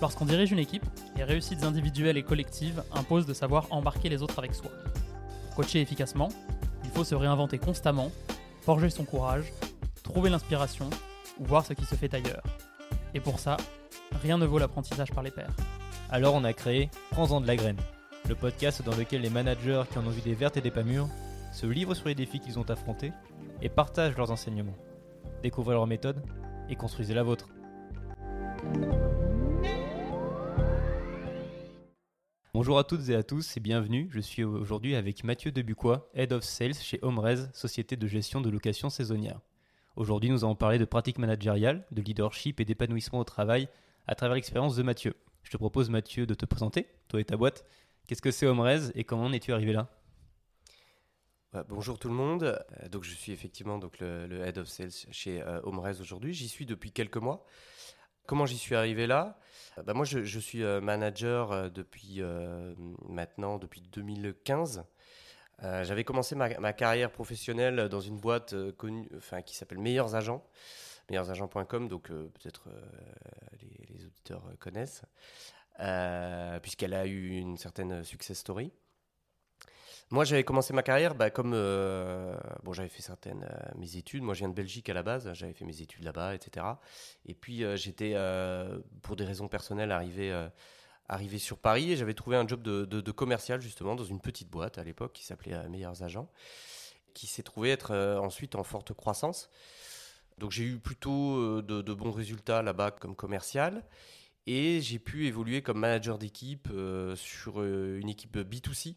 Lorsqu'on dirige une équipe, les réussites individuelles et collectives imposent de savoir embarquer les autres avec soi. Pour coacher efficacement, il faut se réinventer constamment, forger son courage, trouver l'inspiration ou voir ce qui se fait ailleurs. Et pour ça, rien ne vaut l'apprentissage par les pairs. Alors on a créé Prends-en de la graine, le podcast dans lequel les managers qui en ont vu des vertes et des pas mûres se livrent sur les défis qu'ils ont affrontés et partagent leurs enseignements. Découvrez leurs méthodes et construisez la vôtre. Bonjour à toutes et à tous et bienvenue. Je suis aujourd'hui avec Mathieu Debuquois, Head of Sales chez Homerez, société de gestion de location saisonnière. Aujourd'hui, nous allons parler de pratiques managériales, de leadership et d'épanouissement au travail à travers l'expérience de Mathieu. Je te propose, Mathieu, de te présenter, toi et ta boîte. Qu'est-ce que c'est Homerez et comment en es-tu arrivé là? Bah, bonjour tout le monde. Euh, je suis effectivement donc le, head of sales chez euh, aujourd'hui. J'y suis depuis quelques mois. Comment j'y suis arrivé là? Euh, bah, Moi, je, suis euh, manager depuis maintenant, depuis 2015. J'avais commencé ma, carrière professionnelle dans une boîte connue, qui s'appelle Meilleurs Agents, meilleursagents.com, donc peut-être les, les, auditeurs connaissent, puisqu'elle a eu une certaine success story. Moi, j'avais commencé ma carrière bah, comme. Euh, bon, j'avais fait certaines euh, mes études. Moi, je viens de Belgique à la base. J'avais fait mes études là-bas, etc. Et puis, euh, j'étais, pour des raisons personnelles, arrivé, arrivé sur Paris et j'avais trouvé un job de, de, commercial, justement, dans une petite boîte à l'époque qui s'appelait Meilleurs Agents, qui s'est trouvé être ensuite en forte croissance. Donc, j'ai eu plutôt de, de bons résultats là-bas comme commercial. Et j'ai pu évoluer comme manager d'équipe sur une équipe B2C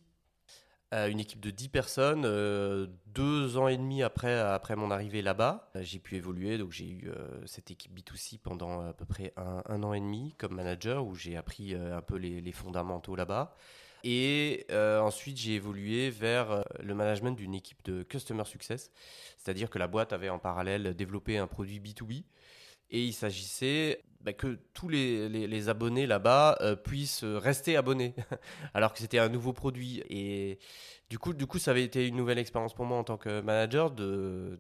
une équipe de 10 personnes. Euh, deux ans et demi après, après mon arrivée là-bas, euh, j'ai pu évoluer. Donc j'ai eu euh, cette équipe B2C pendant à peu près un, an et demi comme manager où j'ai appris un peu les, les fondamentaux là-bas. Et ensuite, j'ai évolué vers le management d'une équipe de Customer Success, c'est-à-dire que la boîte avait en parallèle développé un produit B2B et il s'agissait bah, que tous les, les, abonnés là-bas euh, puissent rester abonnés, alors que c'était un nouveau produit. Et du coup, du coup, ça avait été une nouvelle expérience pour moi en tant que manager de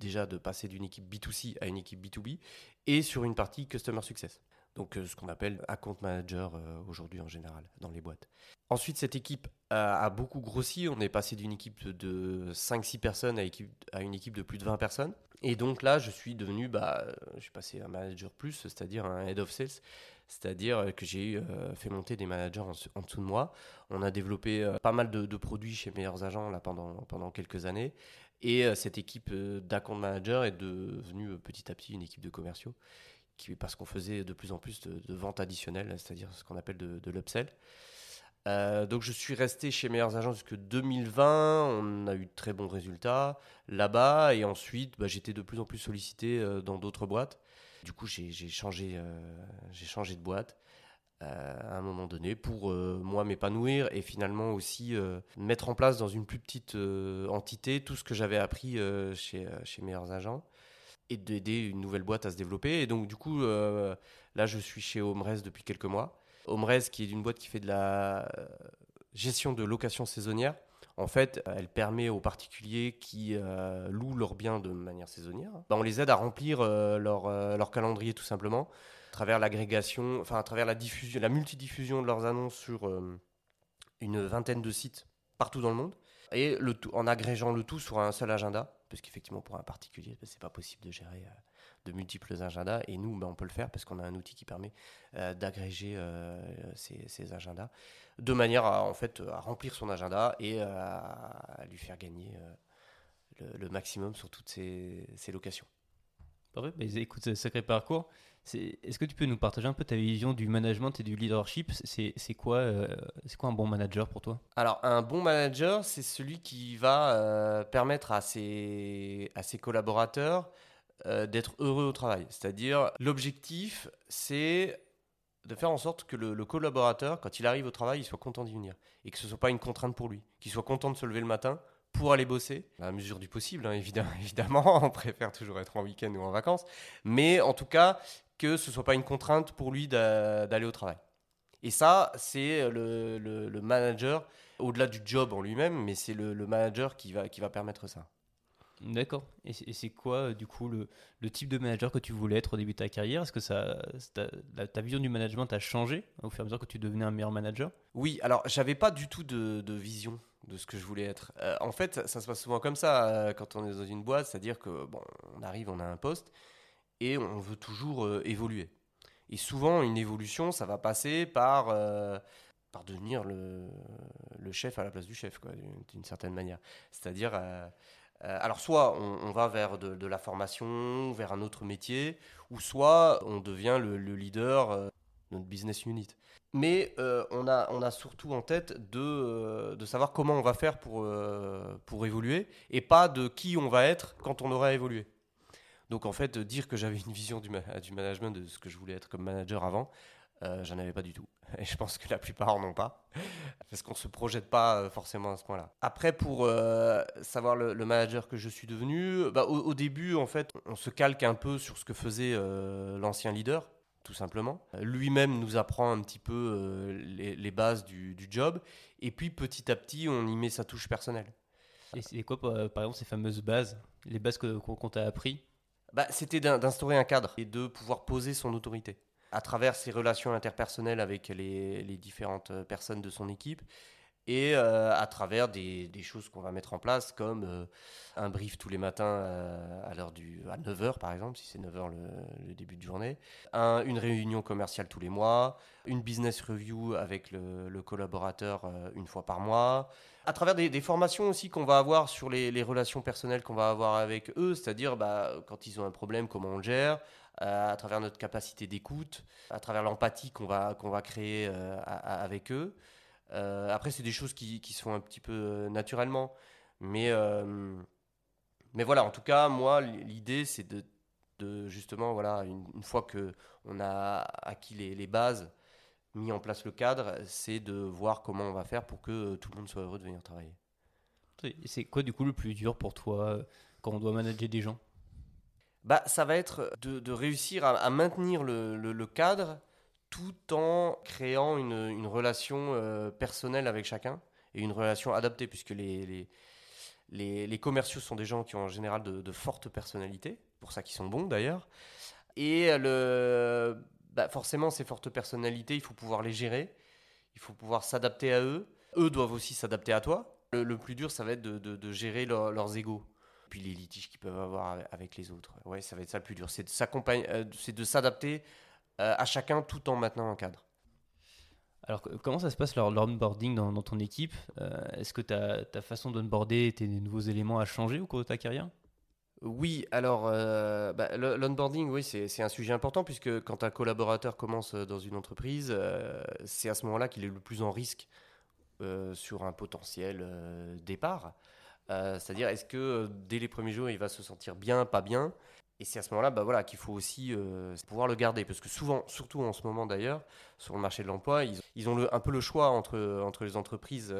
déjà de passer d'une équipe B2C à une équipe B2B et sur une partie Customer Success. Donc euh, ce qu'on appelle account manager euh, aujourd'hui en général dans les boîtes. Ensuite, cette équipe a, beaucoup grossi. On est passé d'une équipe de 5-6 personnes à, à, une équipe de plus de 20 personnes. Et donc là, je suis devenu, bah, je suis passé un manager plus, c'est-à-dire un head of sales. C'est-à-dire que j'ai euh, fait monter des managers en, dessous de moi. On a développé pas mal de, produits chez Meilleurs Agents là, pendant, pendant quelques années. Et cette équipe d'account manager est devenue petit à petit une équipe de commerciaux parce qu'on faisait de plus en plus de, ventes additionnelles, c'est-à-dire ce qu'on appelle de, l'upsell. Euh, donc je suis resté chez Meilleurs Agents jusque 2020, on a eu de très bons résultats là-bas et ensuite bah, j'étais de plus en plus sollicité euh, dans d'autres boîtes. Du coup j'ai changé, euh, changé de boîte à un moment donné pour moi m'épanouir et finalement aussi mettre en place dans une plus petite entité tout ce que j'avais appris chez, chez Meilleurs Agents et d'aider une nouvelle boîte à se développer. Et donc, du coup, euh, là, je suis chez Omrez depuis quelques mois. Omrez, qui est une boîte qui fait de la euh, gestion de location saisonnière. En fait, elle permet aux particuliers qui euh, louent leurs biens de manière saisonnière, bah, on les aide à remplir leur, calendrier tout simplement, à travers l'agrégation, enfin à travers la diffusion, multidiffusion de leurs annonces sur une vingtaine de sites partout dans le monde, et en agrégeant le tout sur un seul agenda parce qu'effectivement pour un particulier ce c'est pas possible de gérer euh, de multiples agendas et nous ben, on peut le faire parce qu'on a un outil qui permet euh, d'agréger euh, ces, agendas de manière à en fait à remplir son agenda et à, lui faire gagner le, maximum sur toutes ces, locations. Parfait, bah, écoute, sacré parcours. Est-ce que tu peux nous partager un peu ta vision du management et du leadership? C'est quoi, euh, quoi un bon manager pour toi? Alors, un bon manager, c'est celui qui va euh, permettre à ses, collaborateurs euh, d'être heureux au travail. C'est-à-dire, l'objectif, c'est de faire en sorte que le, collaborateur, quand il arrive au travail, il soit content d'y venir. Et que ce ne soit pas une contrainte pour lui. Qu'il soit content de se lever le matin pour aller bosser, à la mesure du possible, hein, évidemment, on préfère toujours être en week-end ou en vacances, mais en tout cas, que ce soit pas une contrainte pour lui d'aller au travail. Et ça, c'est le, le, manager, au-delà du job en lui-même, mais c'est le, manager qui va, qui va permettre ça. D'accord. Et c'est quoi, du coup, le, type de manager que tu voulais être au début de ta carrière? Est-ce que ça, ta, vision du management a changé au fur et à mesure que tu devenais un meilleur manager? Oui, alors j'avais pas du tout de, vision de ce que je voulais être. Euh, en fait, ça se passe souvent comme ça euh, quand on est dans une boîte, c'est-à-dire que bon, on arrive, on a un poste et on veut toujours euh, évoluer. Et souvent, une évolution, ça va passer par par devenir le, le, chef à la place du chef, d'une certaine manière. C'est-à-dire, euh, alors soit on, va vers de, la formation, vers un autre métier, ou soit on devient le, leader euh, de notre business unit. Mais euh, on, a, on a surtout en tête de, de savoir comment on va faire pour, pour évoluer, et pas de qui on va être quand on aura évolué. Donc en fait, dire que j'avais une vision du, du management, de ce que je voulais être comme manager avant, euh, j'en avais pas du tout. Et je pense que la plupart n'en ont pas. Parce qu'on ne se projette pas euh, forcément à ce point-là. Après, pour euh, savoir le, manager que je suis devenu, bah, au, début, en fait, on se calque un peu sur ce que faisait l'ancien leader, tout simplement. Lui-même nous apprend un petit peu les, bases du, job. Et puis, petit à petit, on y met sa touche personnelle. Et c'est quoi, par exemple, ces fameuses bases Les bases qu'on t'a appris bah, C'était d'instaurer un cadre et de pouvoir poser son autorité à travers ses relations interpersonnelles avec les, différentes euh, personnes de son équipe et euh, à travers des, choses qu'on va mettre en place comme euh, un brief tous les matins du à 9h par exemple si c'est 9h le, début de journée. Une réunion commerciale tous les mois. Une business review avec le, collaborateur une fois par mois. À travers des, formations aussi qu'on va avoir sur les, relations personnelles qu'on va avoir avec eux. C'est-à-dire bah, quand ils ont un problème comment on le gère euh, à travers notre capacité d'écoute, à travers l'empathie qu'on va, créer euh, avec eux. Euh, après, c'est des choses qui, qui, se font un petit peu naturellement. Mais, mais voilà, en tout cas, moi, l'idée, c'est de, de, justement, voilà, une, fois qu'on a acquis les, les, bases, mis en place le cadre, c'est de voir comment on va faire pour que tout le monde soit heureux de venir travailler. C'est quoi, du coup, le plus dur pour toi quand on doit manager des gens? Bah, ça va être de, réussir à, maintenir le, cadre tout en créant une, relation euh, personnelle avec chacun et une relation adaptée, puisque les, les, commerciaux sont des gens qui ont en général de, fortes personnalités, pour ça qu'ils sont bons d'ailleurs. Et le, bah, forcément, ces fortes personnalités, il faut pouvoir les gérer, il faut pouvoir s'adapter à eux. Eux doivent aussi s'adapter à toi. Le, plus dur, ça va être de, gérer leurs égaux puis les litiges qu'ils peuvent avoir avec les autres. Ouais, ça va être ça le plus dur. C'est de euh, c'est de s'adapter euh, à chacun tout en maintenant un cadre. Alors, comment ça se passe l'onboarding dans, dans ton équipe? Euh, Est-ce que ta, ta façon d'onboarder, tes nouveaux éléments a changé au cours de ta carrière oui, alors bah, l'onboarding, oui, c'est un sujet important puisque quand un collaborateur commence dans une entreprise, c'est à ce moment-là qu'il est le plus en risque sur un potentiel départ. Euh, c'est-à-dire, est-ce que euh, dès les premiers jours, il va se sentir bien, pas bien? Et c'est à ce moment-là bah, voilà, qu'il faut aussi euh, pouvoir le garder. Parce que souvent, surtout en ce moment d'ailleurs, sur le marché de l'emploi, ils, ont un peu le choix entre, entre les entreprises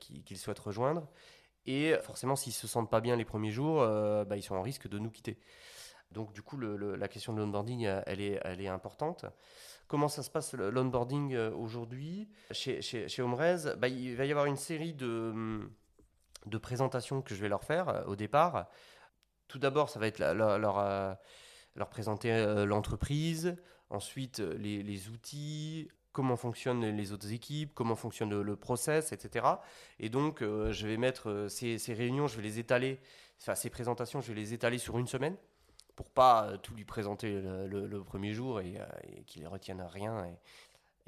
qu'ils souhaitent rejoindre. Et forcément, s'ils ne se sentent pas bien les premiers jours, bah, ils sont en risque de nous quitter. Donc du coup, la question de l'onboarding, elle est, elle est importante. Comment ça se passe l'onboarding aujourd'hui? Chez, chez, chez Omrez, bah, il va y avoir une série de hum, de présentation que je vais leur faire euh, au départ. Tout d'abord, ça va être leur, euh, leur, présenter euh, l'entreprise, ensuite les, outils, comment fonctionnent les autres équipes, comment fonctionne le, process, etc. Et donc, je vais mettre ces, réunions, je vais les étaler, enfin, ces présentations, je vais les étaler sur une semaine pour pas tout lui présenter le, premier jour et, qu'il ne retienne rien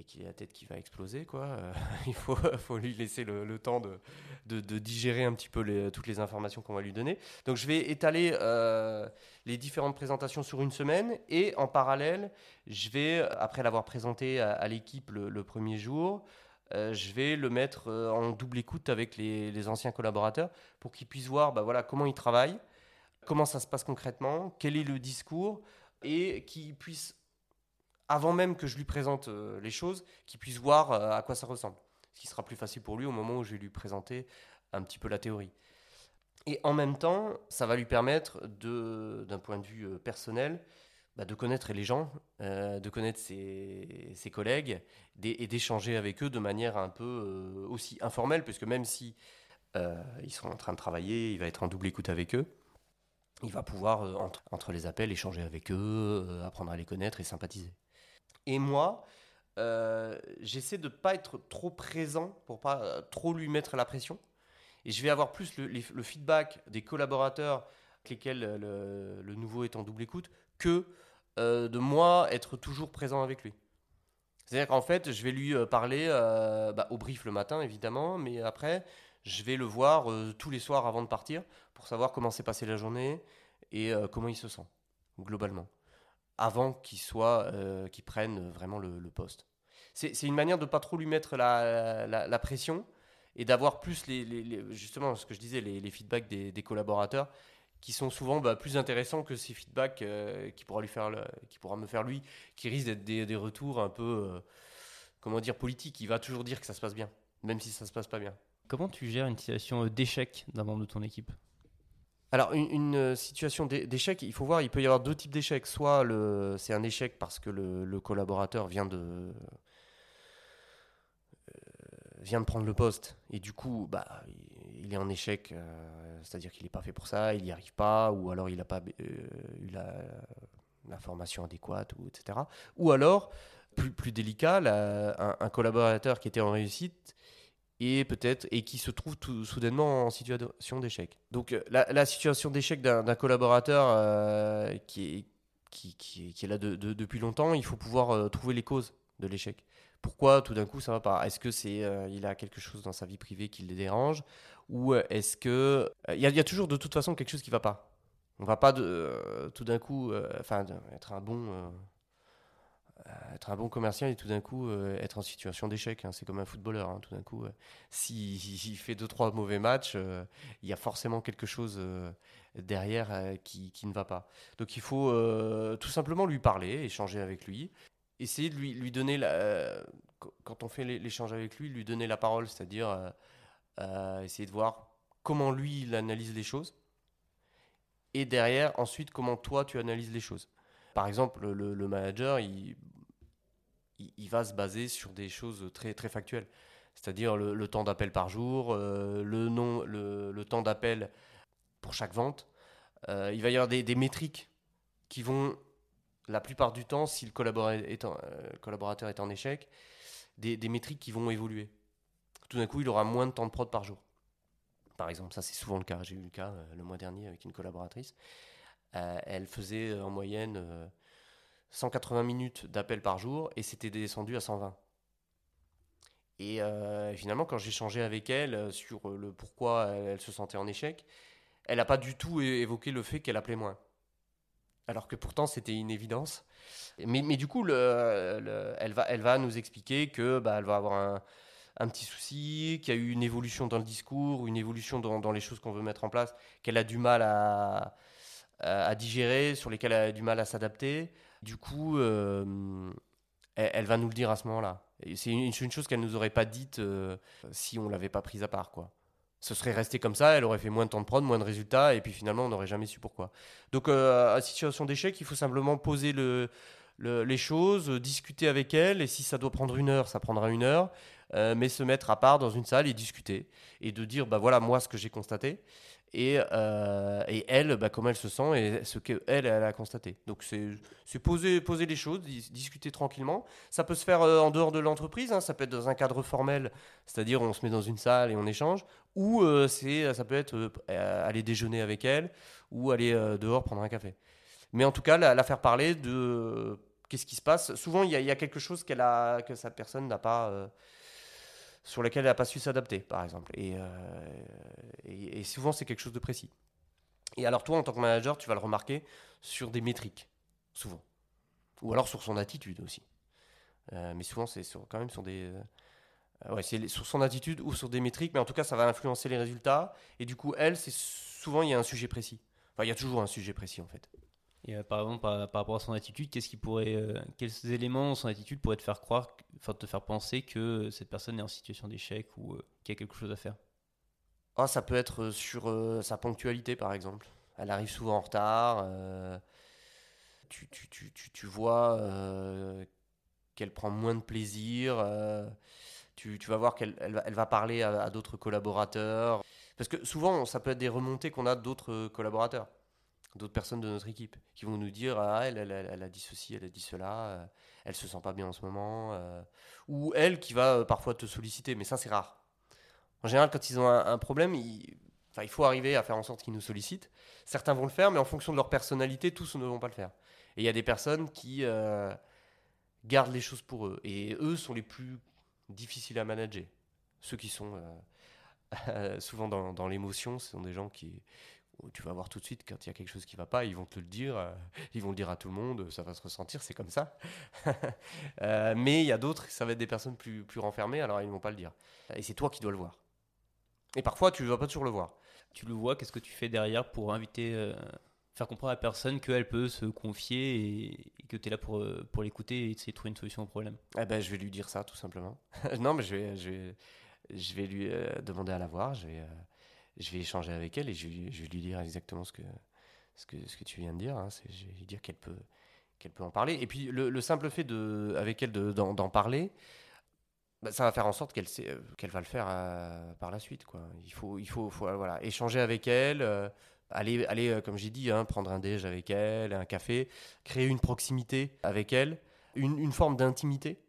et qu'il a la tête qui va exploser, quoi. Euh, il faut, faut lui laisser le, temps de, de, digérer un petit peu les, toutes les informations qu'on va lui donner. Donc je vais étaler euh, les différentes présentations sur une semaine et en parallèle, je vais, après l'avoir présenté à, l'équipe le, premier jour, euh, je vais le mettre en double écoute avec les, les anciens collaborateurs pour qu'ils puissent voir bah, voilà, comment ils travaillent, comment ça se passe concrètement, quel est le discours et qu'ils puissent avant même que je lui présente euh, les choses, qu'il puisse voir euh, à quoi ça ressemble. Ce qui sera plus facile pour lui au moment où je vais lui présenter un petit peu la théorie. Et en même temps, ça va lui permettre, d'un point de vue euh, personnel, bah, de connaître les gens, de connaître ses, collègues et d'échanger avec eux de manière un peu aussi informelle, puisque même si ils sont en train de travailler, il va être en double écoute avec eux. il va pouvoir, entre, les appels, échanger avec eux, apprendre à les connaître et sympathiser. Et moi, euh, j'essaie de ne pas être trop présent pour pas euh, trop lui mettre la pression. Et je vais avoir plus le, feedback des collaborateurs avec lesquels euh, le, nouveau est en double écoute que de moi être toujours présent avec lui. C'est-à-dire qu'en fait, je vais lui parler bah, au brief le matin, évidemment, mais après, je vais le voir tous les soirs avant de partir pour savoir comment s'est passée la journée et comment il se sent, globalement, avant qu'il soit, euh, qu'il prenne vraiment le, poste. C'est une manière de pas trop lui mettre la, la- pression et d'avoir plus, les, les- justement, ce que je disais, les, les feedbacks des, des collaborateurs qui sont souvent bah, plus intéressants que ces feedbacks euh, qui, pourra lui faire, qui pourra me faire lui, qui risquent d'être des, des retours un peu, euh, comment dire, politiques. Il va toujours dire que ça se passe bien, même si ça se passe pas bien. Comment tu gères une situation euh, d'échec d'un membre de ton équipe? Alors, une, euh, situation d'é- d'échec, il faut voir, il peut y avoir deux types d'échecs. Soit c'est un échec parce que le, collaborateur vient de, euh, vient de prendre le poste et du coup, bah, il, est en échec, euh, c'est-à-dire qu'il n'est pas fait pour ça, il n'y arrive pas, ou alors il n'a pas eu la, formation adéquate, ou, etc. Ou alors, plus, plus délicat, un collaborateur qui était en réussite et peut-être et qui se trouve tout soudainement en situation d'échec. Donc euh, la, situation d'échec d'un collaborateur euh, qui, est, là de- de- depuis longtemps, il faut pouvoir euh, trouver les causes de l'échec. Pourquoi tout d'un coup ça va pas? Est-ce que c'est il a quelque chose dans sa vie privée qui le dérange? Ou est-ce que il y, a- toujours de toute façon quelque chose qui va pas On va pas tout d'un coup, enfin être un bon être un bon commercial et tout d'un coup euh, être en situation d'échec. hein. C'est comme un footballeur. hein. Tout d'un coup, euh, s'il fait deux trois mauvais matchs, euh, il y a forcément quelque chose euh, derrière euh, qui, qui ne va pas. Donc il faut euh, tout simplement lui parler, échanger avec lui, essayer de lui, lui donner la, euh, qu- quand on fait l'é- l'échange avec lui, lui donner la parole, c'est-à-dire euh, euh, essayer de voir comment lui il analyse les choses et derrière ensuite comment toi tu analyses les choses. Par exemple, le, le manager, il, il, va se baser sur des choses très, très factuelles. C'est-à-dire le, temps d'appel par jour, euh, le, nom, le, temps d'appel pour chaque vente. Euh, il va y avoir des, métriques qui vont, la plupart du temps, si le collaborateur est en, euh, collaborateur est en échec, des, métriques qui vont évoluer. Tout d'un coup, il aura moins de temps de prod par jour. Par exemple, ça c'est souvent le cas. J'ai eu le cas le mois dernier avec une collaboratrice. Elle faisait en moyenne 180 minutes d'appel par jour et c'était descendu à 120. Et euh, finalement, quand j'ai échangé avec elle euh, sur euh, le pourquoi elle, se sentait en échec, elle n'a pas du tout évoqué le fait qu'elle appelait moins. Alors que pourtant, c'était une évidence. Mais, du coup, le- le- elle, va, nous expliquer que bah, elle va avoir un, petit souci, qu'il y a eu une évolution dans le discours, une évolution dans, les choses qu'on veut mettre en place, qu'elle a du mal à digérer, sur lesquelles elle a du mal à s'adapter. Du coup, euh, elle, va nous le dire à ce moment-là. C'est une, chose qu'elle nous aurait pas dite euh, si on l'avait pas prise à part, quoi. Ce serait resté comme ça, elle aurait fait moins de temps de prod, moins de résultats, et puis finalement, on n'aurait jamais su pourquoi. Donc, euh, à situation d'échec, il faut simplement poser le, le- les choses, discuter avec elle, et si ça doit prendre une heure, ça prendra une heure, mais se mettre à part dans une salle et discuter, et de dire, bah voilà, moi, ce que j'ai constaté, et, euh, et elle, bah, comment elle se sent, et ce qu'elle, elle, a constaté. Donc, c'est poser, les choses, dis- discuter tranquillement. Ça peut se faire euh, en dehors de l'entreprise, hein, ça peut être dans un cadre formel, c'est-à-dire on se met dans une salle et on échange, ou euh, ça peut être aller déjeuner avec elle, ou aller dehors prendre un café. Mais en tout cas, la, faire parler de qu'est-ce qui se passe. Souvent, il y, a- quelque chose que cette personne n'a pas, sur lequel elle n'a pas su s'adapter, par exemple. Et, euh, et, et souvent, c'est quelque chose de précis. Et alors, toi, en tant que manager, tu vas le remarquer sur des métriques, souvent. Ou alors sur son attitude aussi. Euh, mais souvent, c'est sur- quand même sur des. euh, ouais, c'est sur son attitude ou sur des métriques, mais en tout cas, ça va influencer les résultats. Et du coup, elle, c'est souvent, il y a un sujet précis. Enfin, il y a toujours un sujet précis, en fait. Et euh, par par, rapport à son attitude, qu'est-ce qui pourrait, euh, quels éléments son attitude pourraient te faire croire, enfin te faire penser que cette personne est en situation d'échec ou euh, qu'il y a quelque chose à faire? Ah, ça peut être euh, sur euh, sa ponctualité, par exemple. Elle arrive souvent en retard. euh, tu, tu, tu, tu, vois euh, qu'elle prend moins de plaisir. euh, tu, vas voir qu'elle elle va, elle va parler à d'autres collaborateurs. Parce que souvent, ça peut être des remontées qu'on a d'autres collaborateurs d'autres personnes de notre équipe qui vont nous dire ah elle, elle, a dit ceci, elle a dit cela, euh, elle se sent pas bien en ce moment, euh, ou elle qui va euh, parfois te solliciter, mais ça c'est rare. En général, quand ils ont un, problème, il, faut arriver à faire en sorte qu'ils nous sollicitent. Certains vont le faire, mais en fonction de leur personnalité, tous ne vont pas le faire. Et il y a des personnes qui gardent les choses pour eux, et eux sont les plus difficiles à manager. Ceux qui sont souvent dans, dans l'émotion, ce sont des gens qui, tu vas voir tout de suite quand il y a quelque chose qui va pas, ils vont te le dire, euh, ils vont le dire à tout le monde, ça va se ressentir, c'est comme ça. Euh, mais il y a d'autres, ça va être des personnes plus, plus renfermées, alors ils ne vont pas le dire. Et c'est toi qui dois le voir. Et parfois, tu ne vas pas toujours le voir. Tu le vois, qu'est-ce que tu fais derrière pour inviter, euh, faire comprendre à la personne qu'elle peut se confier et, et que tu es là pour, pour l'écouter et essayer de trouver une solution au problème? Eh ben, je vais lui dire ça, tout simplement. non, mais je vais, je vais, je vais lui demander à la voir, je vais, je vais échanger avec elle et je, je vais lui dire exactement ce que, ce que, ce que tu viens de dire. hein. Je vais lui dire qu'elle peut, qu'elle peut en parler. Et puis, le, le simple fait de, avec elle de- d'en parler, bah, ça va faire en sorte qu'elle euh, qu'elle va le faire euh, par la suite. Il faut, il faut, voilà, échanger avec elle, euh, aller, aller comme j'ai dit, hein, prendre un déj avec elle, un café, créer une proximité avec elle, une, forme d'intimité.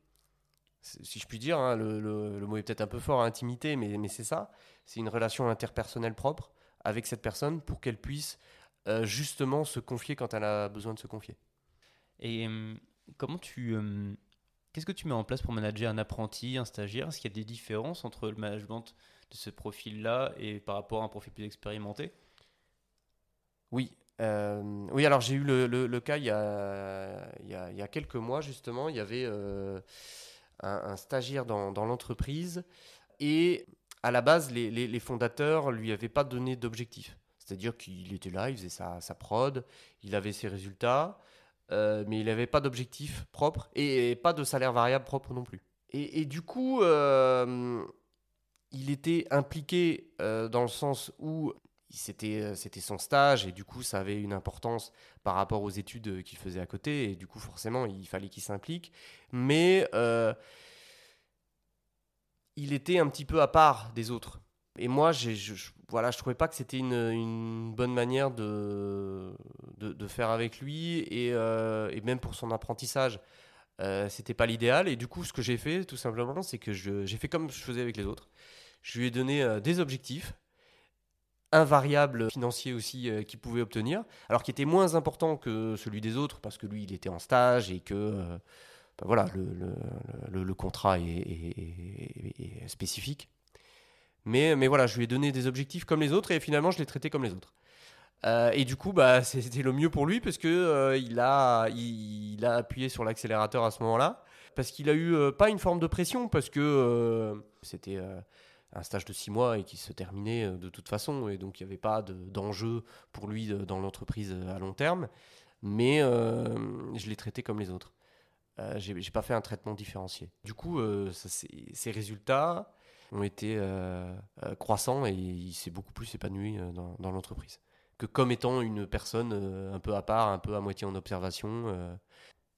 Si je puis dire, hein, le, le- le mot est peut-être un peu fort, intimité, mais, mais c'est ça. C'est une relation interpersonnelle propre avec cette personne pour qu'elle puisse euh, justement se confier quand elle a besoin de se confier. Et hum, comment tu. hum, Qu'est-ce que tu mets en place pour manager un apprenti, un stagiaire? Est-ce qu'il y a des différences entre le management de ce profil-là et par rapport à un profil plus expérimenté? Oui. euh, oui, alors j'ai eu le, le- le cas il y, a, il, y a, il y a quelques mois, justement. Il y avait euh, un, un stagiaire dans, dans l'entreprise et à la base, les, les- les fondateurs lui avaient pas donné d'objectif. C'est-à-dire qu'il était là, il faisait sa, sa prod, il avait ses résultats, euh, mais il n'avait pas d'objectif propre et, pas de salaire variable propre non plus. Et, du coup, euh, il était impliqué euh, dans le sens où c'était c'était son stage et du coup ça avait une importance par rapport aux études qu'il faisait à côté et du coup forcément il fallait qu'il s'implique mais il était un petit peu à part des autres. Et moi je, je- voilà je trouvais pas que c'était une, bonne manière de, faire avec lui et, euh, et même pour son apprentissage. Euh, c'était pas l'idéal et du coup ce que j'ai fait tout simplement c'est que j'ai fait comme je faisais avec les autres. Je lui ai donné euh, des objectifs un variable financier aussi euh, qu'il pouvait obtenir, alors qui était moins important que celui des autres, parce que lui, il était en stage et que voilà, le, le- contrat est, spécifique. Mais, mais voilà, je lui ai donné des objectifs comme les autres et finalement, je l'ai traité comme les autres. Euh, et du coup, bah, c'était le mieux pour lui parce que euh, il, a, il, a appuyé sur l'accélérateur à ce moment-là. Parce qu'il a eu euh, pas une forme de pression, parce que euh, c'était un stage de six mois et qui se terminait de toute façon, et donc il n'y avait pas de- d'enjeu pour lui dans l'entreprise à long terme. Mais je l'ai traité comme les autres. Euh, J'ai j'ai pas fait un traitement différencié. Du coup, euh, ça, c'est- ces résultats ont été euh, euh, croissants et il s'est beaucoup plus épanoui euh, dans, dans l'entreprise que comme étant une personne euh, un peu à part, un peu à moitié en observation. euh,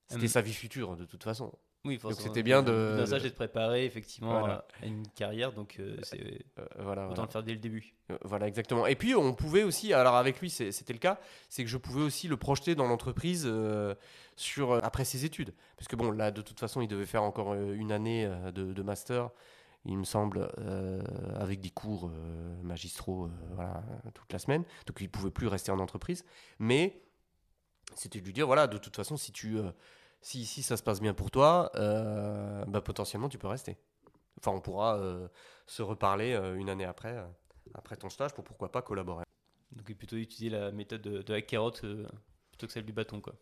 C'était Hum. sa vie future de toute façon. Oui, forcément. c'était bien de- stage, c'est de préparer effectivement Voilà. à une carrière, donc euh, c'est Euh, voilà, autant voilà. le faire dès le début. Euh, Voilà, exactement. Et puis, on pouvait aussi, alors avec lui, c'était le cas, c'est que je pouvais aussi le projeter dans l'entreprise euh, sur euh, après ses études. Parce que bon, là, de toute façon, il devait faire encore euh, une année euh, de, de master, il me semble, euh, avec des cours euh, magistraux euh, voilà, toute la semaine. Donc, il pouvait plus rester en entreprise. Mais c'était de lui dire, voilà, de toute façon, si tu... si ici ça se passe bien pour toi, euh, bah, potentiellement tu peux rester. Enfin, on pourra euh, se reparler euh, une année après, après ton stage pour pourquoi pas collaborer. Donc plutôt utiliser la méthode de, de la carotte plutôt que celle du bâton, quoi.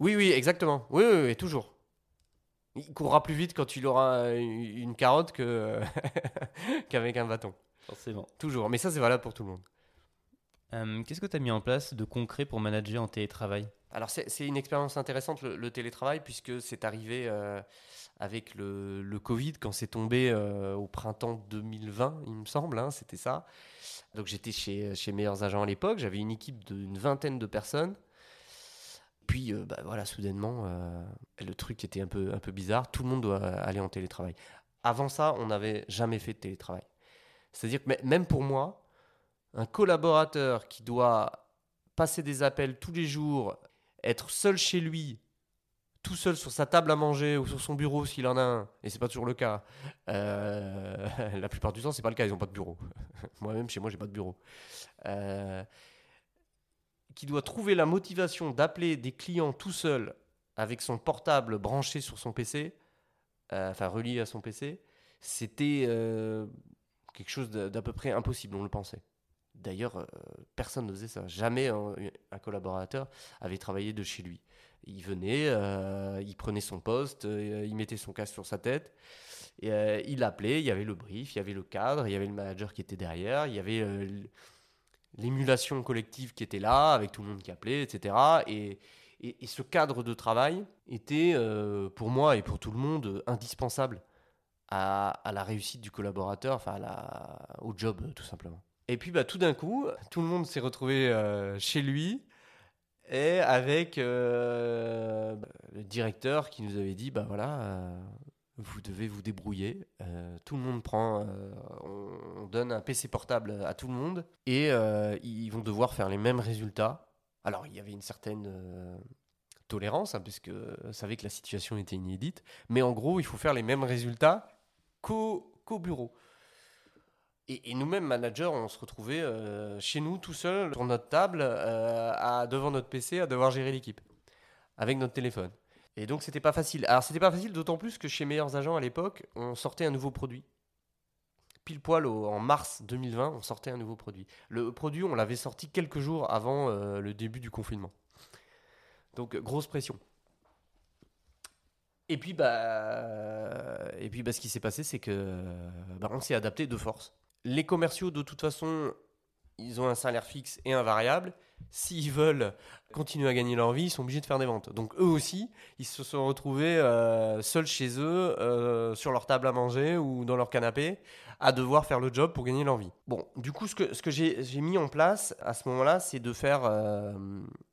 Oui, oui, exactement. Oui, oui, oui, toujours. Il courra plus vite quand il aura une une carotte que qu'avec un bâton. Forcément. Toujours. Mais ça, c'est valable pour tout le monde. Euh, Qu'est-ce que tu as mis en place de concret pour manager en télétravail Alors, c'est une expérience intéressante, le, télétravail, puisque c'est arrivé euh, avec le, Covid, quand c'est tombé euh, au printemps 2020, il me semble, hein, c'était ça. Donc, j'étais chez, chez Meilleurs Agents à l'époque, j'avais une équipe d'une vingtaine de personnes. Puis, bah, voilà, soudainement, le truc était un peu, un peu bizarre, tout le monde doit aller en télétravail. Avant ça, on n'avait jamais fait de télétravail. C'est-à-dire que mê- même pour moi, un collaborateur qui doit passer des appels tous les jours, être seul chez lui, tout seul sur sa table à manger ou sur son bureau s'il en a un, et c'est pas toujours le cas. Euh, la plupart du temps, c'est pas le cas, ils ont pas de bureau. Moi-même, chez moi, j'ai pas de bureau. Euh, qui doit trouver la motivation d'appeler des clients tout seul avec son portable branché sur son PC, euh, enfin relié à son PC, c'était quelque chose d'à peu près impossible, on le pensait. D'ailleurs, euh, personne ne faisait ça. Jamais un, un collaborateur avait travaillé de chez lui. Il venait, euh, il prenait son poste, euh, il mettait son casque sur sa tête, et, il appelait, il y avait le brief, il y avait le cadre, il y avait le manager qui était derrière, il y avait l'émulation collective qui était là, avec tout le monde qui appelait, etc. Et, ce cadre de travail était, pour moi et pour tout le monde, indispensable à, la réussite du collaborateur, enfin au job, tout simplement. Et puis bah, tout d'un coup, tout le monde s'est retrouvé euh, chez lui et avec euh, le directeur qui nous avait dit bah voilà, euh, vous devez vous débrouiller. Tout le monde prend, on, on donne un PC portable à tout le monde et ils vont devoir faire les mêmes résultats. Alors il y avait une certaine tolérance hein, puisque on savait que la situation était inédite, mais en gros il faut faire les mêmes résultats qu'au bureau. Et, nous-mêmes, managers, on se retrouvait euh, chez nous tout seul, sur notre table, euh, à, devant notre PC, à devoir gérer l'équipe, avec notre téléphone. Et donc, c'était pas facile. Alors, c'était pas facile, d'autant plus que chez Meilleurs Agents, à l'époque, on sortait un nouveau produit. Pile poil en mars 2020, on sortait un nouveau produit. Le produit, on l'avait sorti quelques jours avant euh, le début du confinement. Donc, grosse pression. Et puis, bah, et puis bah, ce qui s'est passé, c'est que bah, on s'est adapté de force. Les commerciaux, de toute façon, ils ont un salaire fixe et un variable. S'ils veulent continuer à gagner leur vie, ils sont obligés de faire des ventes. Donc eux aussi, ils se sont retrouvés euh, seuls chez eux, euh, sur leur table à manger ou dans leur canapé, à devoir faire le job pour gagner leur vie. Bon, du coup, ce que, j'ai mis en place à ce moment-là, c'est de faire, euh,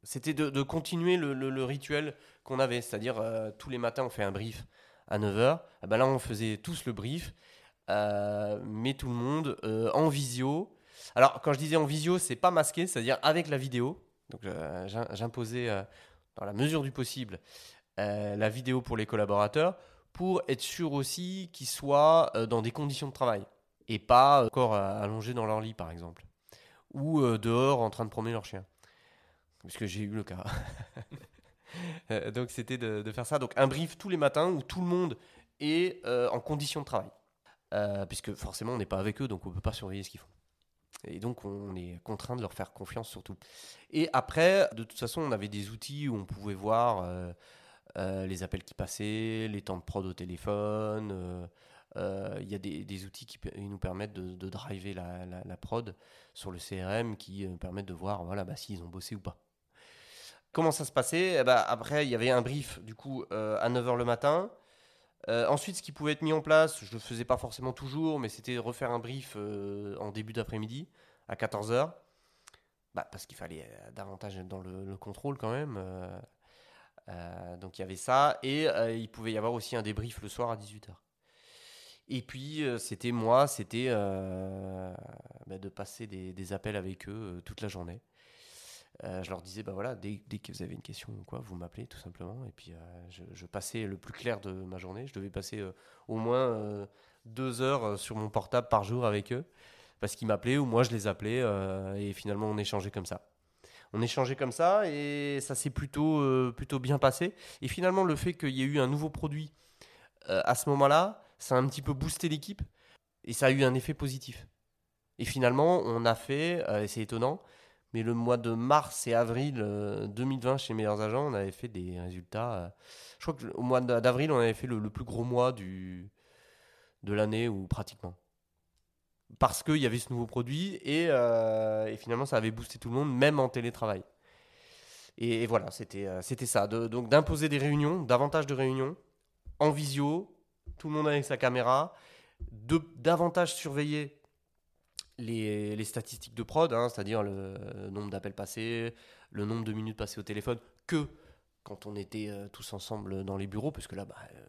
c'était de, continuer le, rituel qu'on avait, c'est-à-dire tous les matins on fait un brief à 9h, ben là on faisait tous le brief, mais tout le monde euh, en visio. Alors quand je disais en visio, c'est pas masqué, c'est-à-dire avec la vidéo. Donc euh, j'im- j'imposais euh, dans la mesure du possible euh, la vidéo pour les collaborateurs pour être sûr aussi qu'ils soient euh, dans des conditions de travail et pas encore euh, allongés dans leur lit par exemple ou euh, dehors en train de promener leur chien. Parce que j'ai eu le cas. Euh, donc c'était de, de faire ça. Donc un brief tous les matins où tout le monde est euh, en condition de travail. Euh, puisque forcément on n'est pas avec eux, donc on ne peut pas surveiller ce qu'ils font. Et donc on est contraint de leur faire confiance surtout. Et après, de toute façon, on avait des outils où on pouvait voir euh, euh, les appels qui passaient, les temps de prod au téléphone. Il y a des, outils qui nous permettent de, driver la, prod sur le CRM qui permettent de voir voilà, bah, s'ils ont bossé ou pas. Comment ça se passait? Eh ben, Après, il y avait un brief du coup à 9h le matin. Euh, ensuite, ce qui pouvait être mis en place, je ne le faisais pas forcément toujours, mais c'était refaire un brief euh, en début d'après-midi à 14h. Bah, parce qu'il fallait euh, davantage être dans le, le contrôle quand même. donc il y avait ça. Et il pouvait y avoir aussi un débrief le soir à 18h. Et puis c'était moi, c'était bah, de passer des, appels avec eux toute la journée. Euh, je leur disais, bah voilà, dès, dès que vous avez une question ou quoi, vous m'appelez tout simplement. Et puis euh, je, passais le plus clair de ma journée. Je devais passer euh, au moins deux heures sur mon portable par jour avec eux. Parce qu'ils m'appelaient ou moi je les appelais. et finalement on échangeait comme ça. On échangeait comme ça et ça s'est plutôt, plutôt bien passé. Et finalement le fait qu'il y ait eu un nouveau produit à ce moment-là, ça a un petit peu boosté l'équipe. Et ça a eu un effet positif. Et finalement on a fait, et c'est étonnant, mais le mois de mars et avril euh, 2020 chez Meilleurs Agents, on avait fait des résultats. euh, je crois qu'au mois d'a- d'avril, on avait fait le, plus gros mois du, de l'année, ou pratiquement. Parce qu'il y avait ce nouveau produit et, euh, finalement, ça avait boosté tout le monde, même en télétravail. Et, voilà, c'était euh, ça. Donc d'imposer des réunions, davantage de réunions, en visio, tout le monde avec sa caméra, davantage surveiller les, statistiques de prod, hein, c'est-à-dire le nombre d'appels passés, le nombre de minutes passées au téléphone, que quand on était euh, tous ensemble dans les bureaux, parce que là, bah, euh,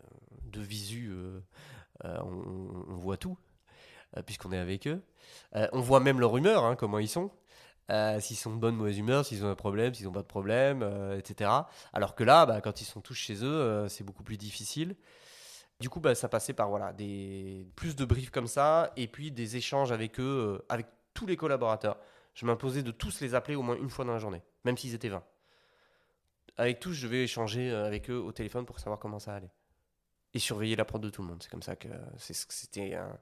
de visu, euh, on, voit tout, puisqu'on est avec eux. On voit même leur humeur, hein, comment ils sont. s'ils sont de bonne mauvaise humeur, s'ils ont un problème, s'ils n'ont pas de problème, etc. Alors que là, bah, quand ils sont tous chez eux, c'est beaucoup plus difficile. Du coup, bah, ça passait par voilà, des, plus de briefs comme ça, et puis des échanges avec eux, euh, avec tous les collaborateurs. Je m'imposais de tous les appeler au moins une fois dans la journée, même s'ils étaient 20. Avec tous, je vais échanger euh, avec eux au téléphone pour savoir comment ça allait. Et surveiller la prod de tout le monde. C'est comme ça que c'était un,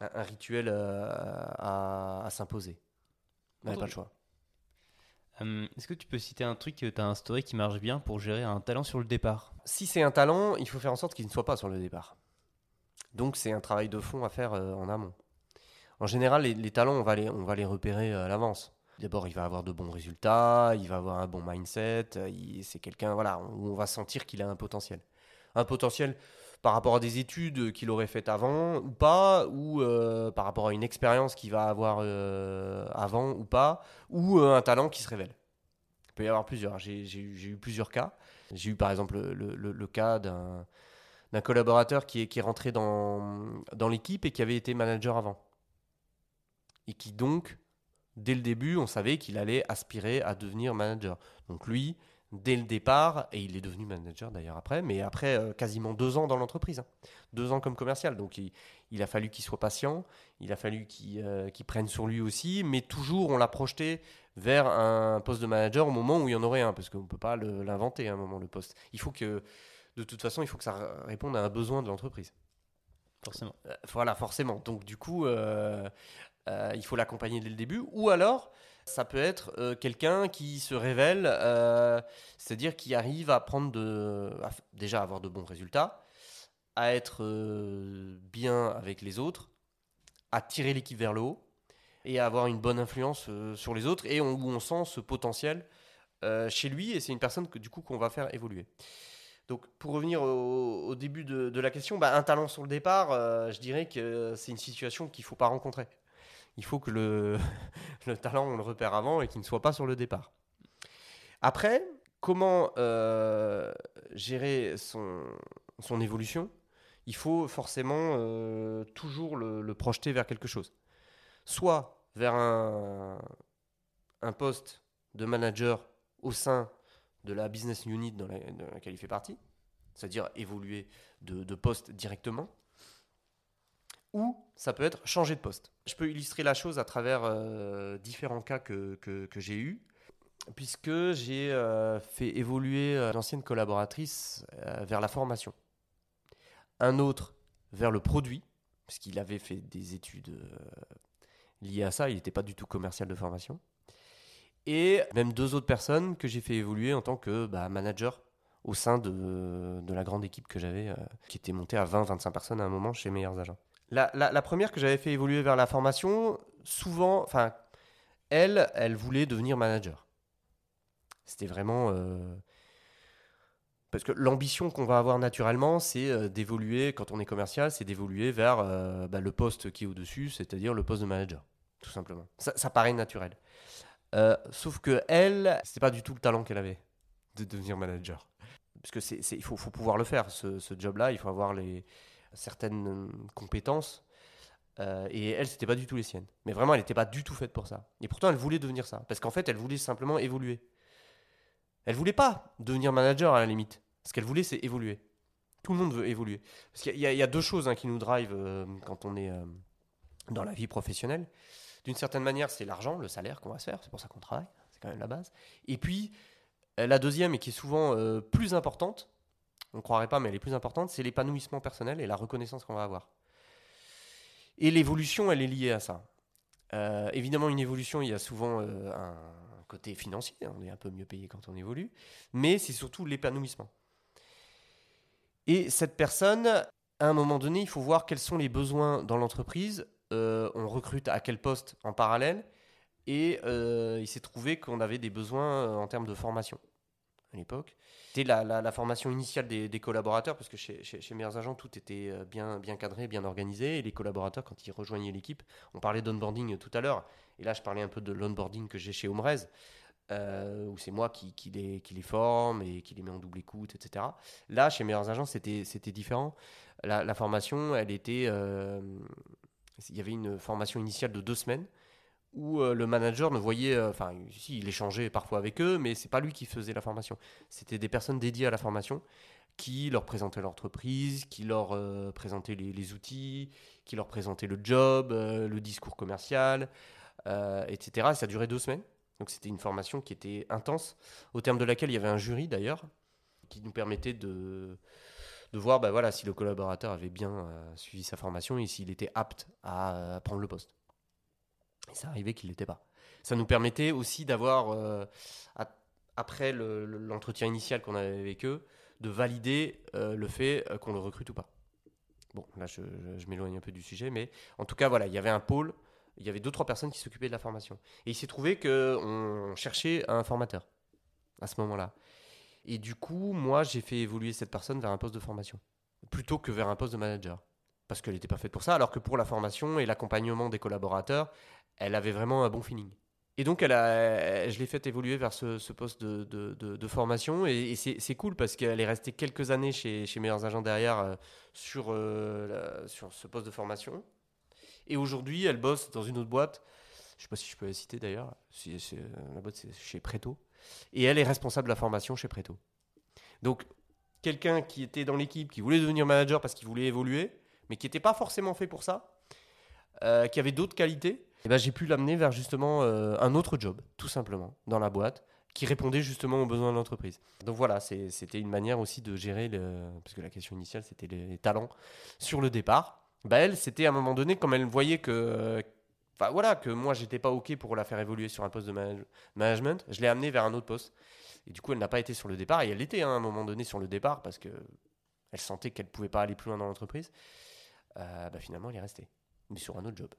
un- un rituel euh, à, à s'imposer. On n'avait pas le choix. Hum, Est-ce que tu peux citer un truc que tu as instauré qui marche bien pour gérer un talent sur le départ Si c'est un talent, il faut faire en sorte qu'il ne soit pas sur le départ. Donc c'est un travail de fond à faire euh, en amont. En général, les, talents, on va les, on va les repérer euh, à l'avance. D'abord, il va avoir de bons résultats, il va avoir un bon mindset, euh, c'est quelqu'un voilà, où on va sentir qu'il a un potentiel. Un potentiel par rapport à des études qu'il aurait faites avant ou pas, ou euh, par rapport à une expérience qu'il va avoir euh, avant ou pas, ou euh, un talent qui se révèle. Il peut y avoir plusieurs. J'ai eu plusieurs cas. J'ai eu par exemple le, cas d'un collaborateur qui est, qui est rentré dans, dans l'équipe et qui avait été manager avant. Et qui donc, dès le début, on savait qu'il allait aspirer à devenir manager. Donc lui, dès le départ, et il est devenu manager d'ailleurs après, mais après euh, quasiment deux ans dans l'entreprise. hein. Deux ans comme commercial. Donc il, il a fallu qu'il soit patient, il a fallu qu'il euh, qu'il prenne sur lui aussi, mais toujours on l'a projeté vers un poste de manager au moment où il y en aurait un, parce qu'on ne peut pas l'inventer à un moment, le poste. Il faut que, de toute façon, il faut que ça réponde à un besoin de l'entreprise. Forcément. Euh, Voilà, forcément. Donc, du coup, il faut l'accompagner dès le début. Ou alors, ça peut être euh, quelqu'un qui se révèle, euh, c'est-à-dire qui arrive à prendre de, déjà avoir de bons résultats, à être euh, bien avec les autres, à tirer l'équipe vers le haut et à avoir une bonne influence sur les autres et on- où on sent ce potentiel chez lui et c'est une personne que du coup qu'on va faire évoluer. Donc pour revenir au, début de, la question, bah, un talent sur le départ, je dirais que c'est une situation qu'il faut pas rencontrer. Il faut que le, le talent on le repère avant et qu'il ne soit pas sur le départ. Après, comment euh, gérer son, évolution? Il faut forcément euh, toujours le, projeter vers quelque chose. Soit vers un, un poste de manager au sein de la business unit dans, la- dans laquelle il fait partie, c'est-à-dire évoluer de poste directement, ou ça peut être changer de poste. Je peux illustrer la chose à travers euh, différents cas que, que- j'ai eus, puisque j'ai euh, fait évoluer euh, l'ancienne collaboratrice vers la formation, un autre vers le produit, puisqu'il avait fait des études liées à ça, il n'était pas du tout commercial de formation et même deux autres personnes que j'ai fait évoluer en tant que bah, manager au sein de, de la grande équipe que j'avais, qui était montée à 20-25 personnes à un moment chez Meilleurs Agents. La, première que j'avais fait évoluer vers la formation, souvent, enfin, elle, elle voulait devenir manager. C'était vraiment... euh, parce que l'ambition qu'on va avoir naturellement, c'est euh, d'évoluer, quand on est commercial, c'est d'évoluer vers euh, bah, le poste qui est au-dessus, c'est-à-dire le poste de manager, tout simplement. Ça, paraît naturel. Sauf que elle, c'était pas du tout le talent qu'elle avait de devenir manager. Parce que c'est- il faut, faut pouvoir le faire, ce, ce job-là, il faut avoir les, certaines euh, compétences. Euh, et elle, c'était pas du tout les siennes. Mais vraiment, elle n'était pas du tout faite pour ça. Et pourtant, elle voulait devenir ça. Parce qu'en fait, elle voulait simplement évoluer. Elle voulait pas devenir manager à la limite. Ce qu'elle voulait, c'est évoluer. Tout le monde veut évoluer. Parce qu'il y, a- deux choses hein, qui nous drivent euh, quand on est dans la vie professionnelle. D'une certaine manière, c'est l'argent, le salaire qu'on va se faire. C'est pour ça qu'on travaille. C'est quand même la base. Et puis, la deuxième, et qui est souvent plus importante, on ne croirait pas, mais elle est plus importante, c'est l'épanouissement personnel et la reconnaissance qu'on va avoir. Et l'évolution, elle est liée à ça. Euh, évidemment, une évolution, il y a souvent euh, un côté financier. On est un peu mieux payé quand on évolue. Mais c'est surtout l'épanouissement. Et cette personne, à un moment donné, il faut voir quels sont les besoins dans l'entreprise. Euh, on recrute à quel poste en parallèle. Et il s'est trouvé qu'on avait des besoins en termes de formation l'époque. C'était la, formation initiale des, collaborateurs, parce que chez, chez, Meilleurs Agents, tout était euh, bien, bien cadré, bien organisé. Et les collaborateurs, quand ils rejoignaient l'équipe, on parlait d'onboarding tout à l'heure. Et là, je parlais un peu de l'onboarding que j'ai chez Omrez, euh, où c'est moi qui, les, qui les forme et qui les met en double écoute, etc. Là, chez Meilleurs Agents, c'était différent. La, la formation, elle était. euh, il y avait une formation initiale de deux semaines où euh, le manager ne voyait, euh, enfin, si, il échangeait parfois avec eux, mais c'est pas lui qui faisait la formation. C'était des personnes dédiées à la formation qui leur présentaient l'entreprise, qui leur euh, présentaient les, outils, qui leur présentaient le job, euh, le discours commercial, euh, etc. Et ça durait deux semaines. Donc c'était une formation qui était intense, au terme de laquelle il y avait un jury d'ailleurs, qui nous permettait de, voir bah, voilà, si le collaborateur avait bien euh, suivi sa formation et s'il était apte à euh, prendre le poste. Et ça arrivait qu'il ne l'était pas. Ça nous permettait aussi d'avoir, euh, après le- le- l'entretien initial qu'on avait avec eux, de valider euh, le fait euh, qu'on le recrute ou pas. Bon, là je, je- je m'éloigne un peu du sujet, mais en tout cas, voilà, il y avait un pôle, il y avait deux, trois personnes qui s'occupaient de la formation. Et il s'est trouvé qu'on cherchait un formateur à ce moment-là. Et du coup, moi, j'ai fait évoluer cette personne vers un poste de formation, plutôt que vers un poste de manager. Parce qu'elle n'était pas faite pour ça, alors que pour la formation et l'accompagnement des collaborateurs, elle avait vraiment un bon feeling. Et donc, elle a, je l'ai fait évoluer vers ce, poste de, formation. Et, c'est cool parce qu'elle est restée quelques années chez, chez Meilleurs Agents derrière euh, sur, euh, sur ce poste de formation. Et aujourd'hui, elle bosse dans une autre boîte. Je ne sais pas si je peux la citer d'ailleurs. C'est- la boîte, c'est chez Preto. Et elle est responsable de la formation chez Preto. Donc, quelqu'un qui était dans l'équipe, qui voulait devenir manager parce qu'il voulait évoluer, mais qui n'était pas forcément fait pour ça, euh, qui avait d'autres qualités, eh ben, j'ai pu l'amener vers justement euh, un autre job, tout simplement, dans la boîte, qui répondait justement aux besoins de l'entreprise. Donc voilà, c'était une manière aussi de gérer, le, parce que la question initiale, c'était les, talents sur le départ. Bah, elle, c'était à un moment donné, comme elle voyait que... Enfin voilà, que moi j'étais pas ok pour la faire évoluer sur un poste de manage- management, je l'ai amenée vers un autre poste. Et du coup, elle n'a pas été sur le départ, et elle était hein, à un moment donné sur le départ parce que elle sentait qu'elle pouvait pas aller plus loin dans l'entreprise. Euh, bah, finalement, elle est restée, mais sur un autre job.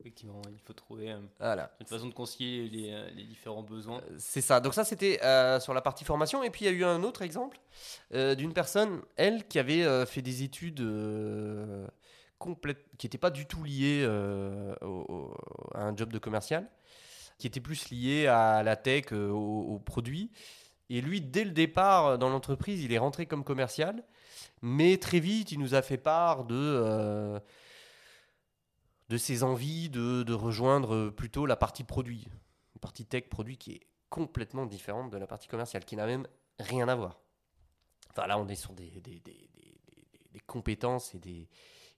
Effectivement, il faut trouver euh, Voilà. une façon de concilier les, euh, les différents besoins. Euh, C'est ça. Donc ça, c'était euh, sur la partie formation. Et puis, il y a eu un autre exemple euh, d'une personne, elle, qui avait fait des études complètes, qui n'étaient pas du tout liées au- au- à un job de commercial, qui était plus liées à la tech, aux, produits. Et lui, dès le départ dans l'entreprise, il est rentré comme commercial. Mais très vite, il nous a fait part de... de ses envies de, de rejoindre euh, plutôt la partie produit, une partie tech produit qui est complètement différente de la partie commerciale, qui n'a même rien à voir. Enfin là, on est sur des, des, des- des- compétences et des,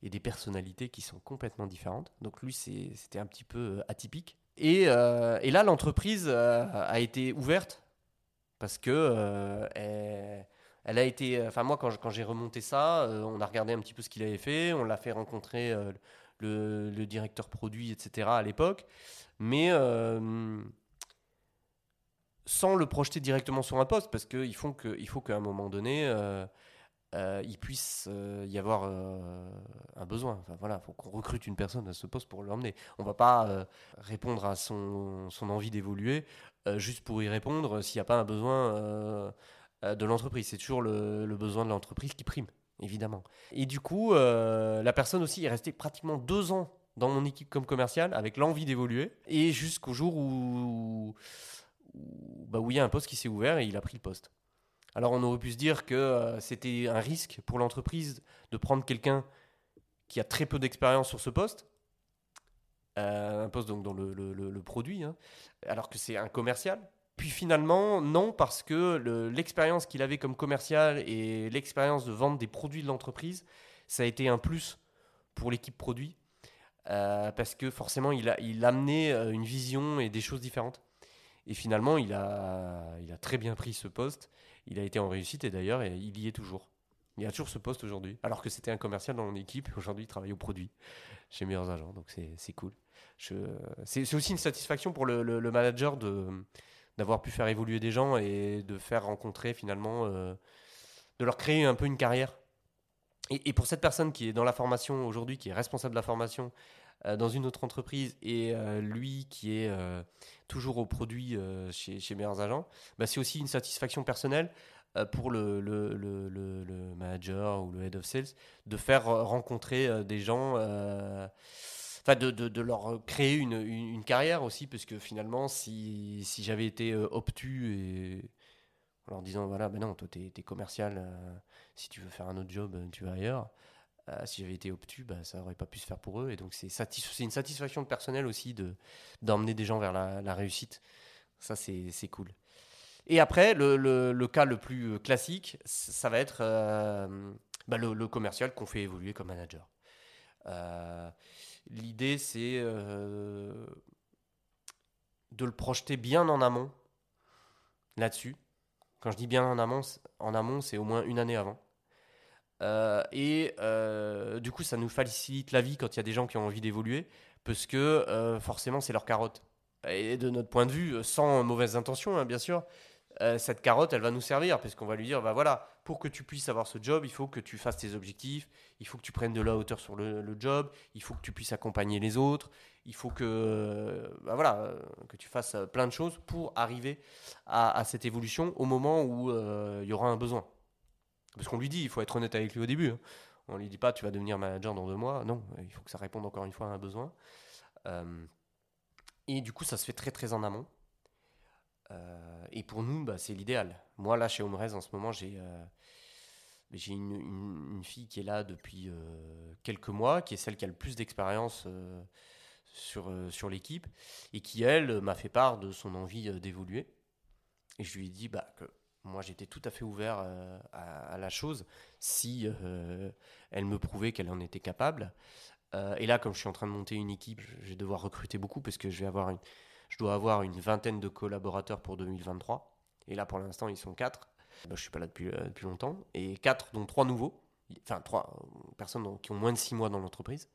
et des personnalités qui sont complètement différentes. Donc lui, c'était un petit peu euh, atypique. Et, euh, et là, l'entreprise a été ouverte parce que elle, a été. Enfin moi, quand, j'ai remonté ça, on a regardé un petit peu ce qu'il avait fait, on l'a fait rencontrer le, directeur produit, etc. à l'époque, mais euh, sans le projeter directement sur un poste, parce qu'il faut qu'à un moment donné, euh, euh, il puisse y avoir un besoin. Enfin voilà, faut qu'on recrute une personne à ce poste pour l'emmener. On va pas répondre à son, son envie d'évoluer juste pour y répondre s'il n'y a pas un besoin de l'entreprise. C'est toujours le besoin de l'entreprise qui prime, évidemment. Et du coup, euh, la personne aussi est restée pratiquement deux ans dans mon équipe comme commercial avec l'envie d'évoluer et jusqu'au jour où, bah, où il y a un poste qui s'est ouvert et il a pris le poste. Alors on aurait pu se dire que euh, c'était un risque pour l'entreprise de prendre quelqu'un qui a très peu d'expérience sur ce poste, euh, un poste donc dans le produit, hein, alors que c'est un commercial. Puis finalement, non, parce que le- l'expérience qu'il avait comme commercial et l'expérience de vente des produits de l'entreprise, ça a été un plus pour l'équipe produit, euh, parce que forcément, il a, il amenait euh, une vision et des choses différentes. Et finalement, il a, il a très bien pris ce poste. Il a été en réussite et d'ailleurs, il y est toujours. Il a toujours ce poste aujourd'hui. Alors que c'était un commercial dans mon équipe. Aujourd'hui, il travaille au produit chez Meilleurs Agents. Donc, c'est cool. C'est aussi une satisfaction pour le manager de d'avoir pu faire évoluer des gens et de faire rencontrer finalement, euh, de leur créer un peu une carrière. Et, pour cette personne qui est dans la formation aujourd'hui, qui est responsable de la formation euh, dans une autre entreprise, et euh, lui qui est toujours au produit chez, chez Meilleurs Agents, bah, c'est aussi une satisfaction personnelle pour le, le, le- le- manager ou le head of sales de faire rencontrer des gens, enfin de, de- de leur créer une, une- carrière aussi, parce que finalement, si, si j'avais été euh, obtus et en leur disant voilà, ben non, toi t'es es commercial, euh, si tu veux faire un autre job, euh, tu vas ailleurs. Si j'avais été obtus, bah, ça n'aurait pas pu se faire pour eux. Et donc, c'est une satisfaction de personnel aussi d'emmener des gens vers la, réussite. Ça, c'est cool. Et après, le, cas le plus classique, ça va être bah, le, commercial qu'on fait évoluer comme manager. L'idée, c'est de le projeter bien en amont là-dessus. Quand je dis bien en amont, en amont, c'est au moins une année avant. Euh, et euh, du coup, ça nous facilite la vie quand il y a des gens qui ont envie d'évoluer, parce que euh, forcément, c'est leur carotte. Et de notre point de vue, sans mauvaise intention, hein, bien sûr, cette carotte, elle va nous servir, parce qu'on va lui dire, bah voilà, pour que tu puisses avoir ce job, il faut que tu fasses tes objectifs, il faut que tu prennes de la hauteur sur le, job, il faut que tu puisses accompagner les autres, il faut que, bah que tu fasses plein de choses pour arriver à, cette évolution au moment où il y aura un besoin. Parce qu'on lui dit, il faut être honnête avec lui au début. Hein. On lui dit pas, tu vas devenir manager dans deux mois. Non, il faut que ça réponde encore une fois à un besoin. Euh, et du coup, ça se fait très très en amont. Euh, et pour nous, bah, c'est l'idéal. Moi, là, chez Homerez, en ce moment, j'ai euh, une, fille qui est là depuis quelques mois, qui est celle qui a le plus d'expérience sur, sur l'équipe, et qui, elle, m'a fait part de son envie d'évoluer. Et je lui ai dit bah, que moi, j'étais tout à fait ouvert euh, à, la chose si euh, elle me prouvait qu'elle en était capable. Euh, et là, comme je suis en train de monter une équipe, je vais devoir recruter beaucoup parce que je vais avoir une, je dois avoir une vingtaine de collaborateurs pour 2023. Et là, pour l'instant, ils sont quatre. Bah, je suis pas là depuis, depuis longtemps. Et quatre, dont trois nouveaux. Enfin, trois personnes qui ont moins de six mois dans l'entreprise.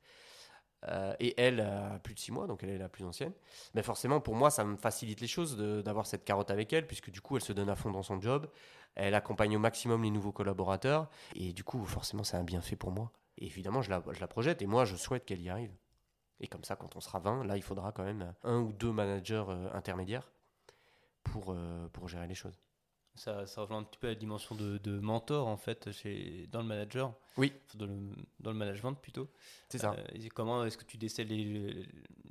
Euh, et elle a plus de 6 mois, donc elle est la plus ancienne. Mais forcément, pour moi, ça me facilite les choses d'avoir cette carotte avec elle, puisque du coup, elle se donne à fond dans son job. Elle accompagne au maximum les nouveaux collaborateurs. Et du coup, forcément, c'est un bienfait pour moi. Et évidemment, je la projette et moi, je souhaite qu'elle y arrive. Et comme ça, quand on sera 20, là, il faudra quand même un ou deux managers euh, intermédiaires pour, euh, pour gérer les choses. Ça, ça rejoint un petit peu la dimension de, de mentor en fait chez, dans le manager. Oui. Dans le, dans le management plutôt. C'est ça. Euh, comment est-ce que tu décèles les,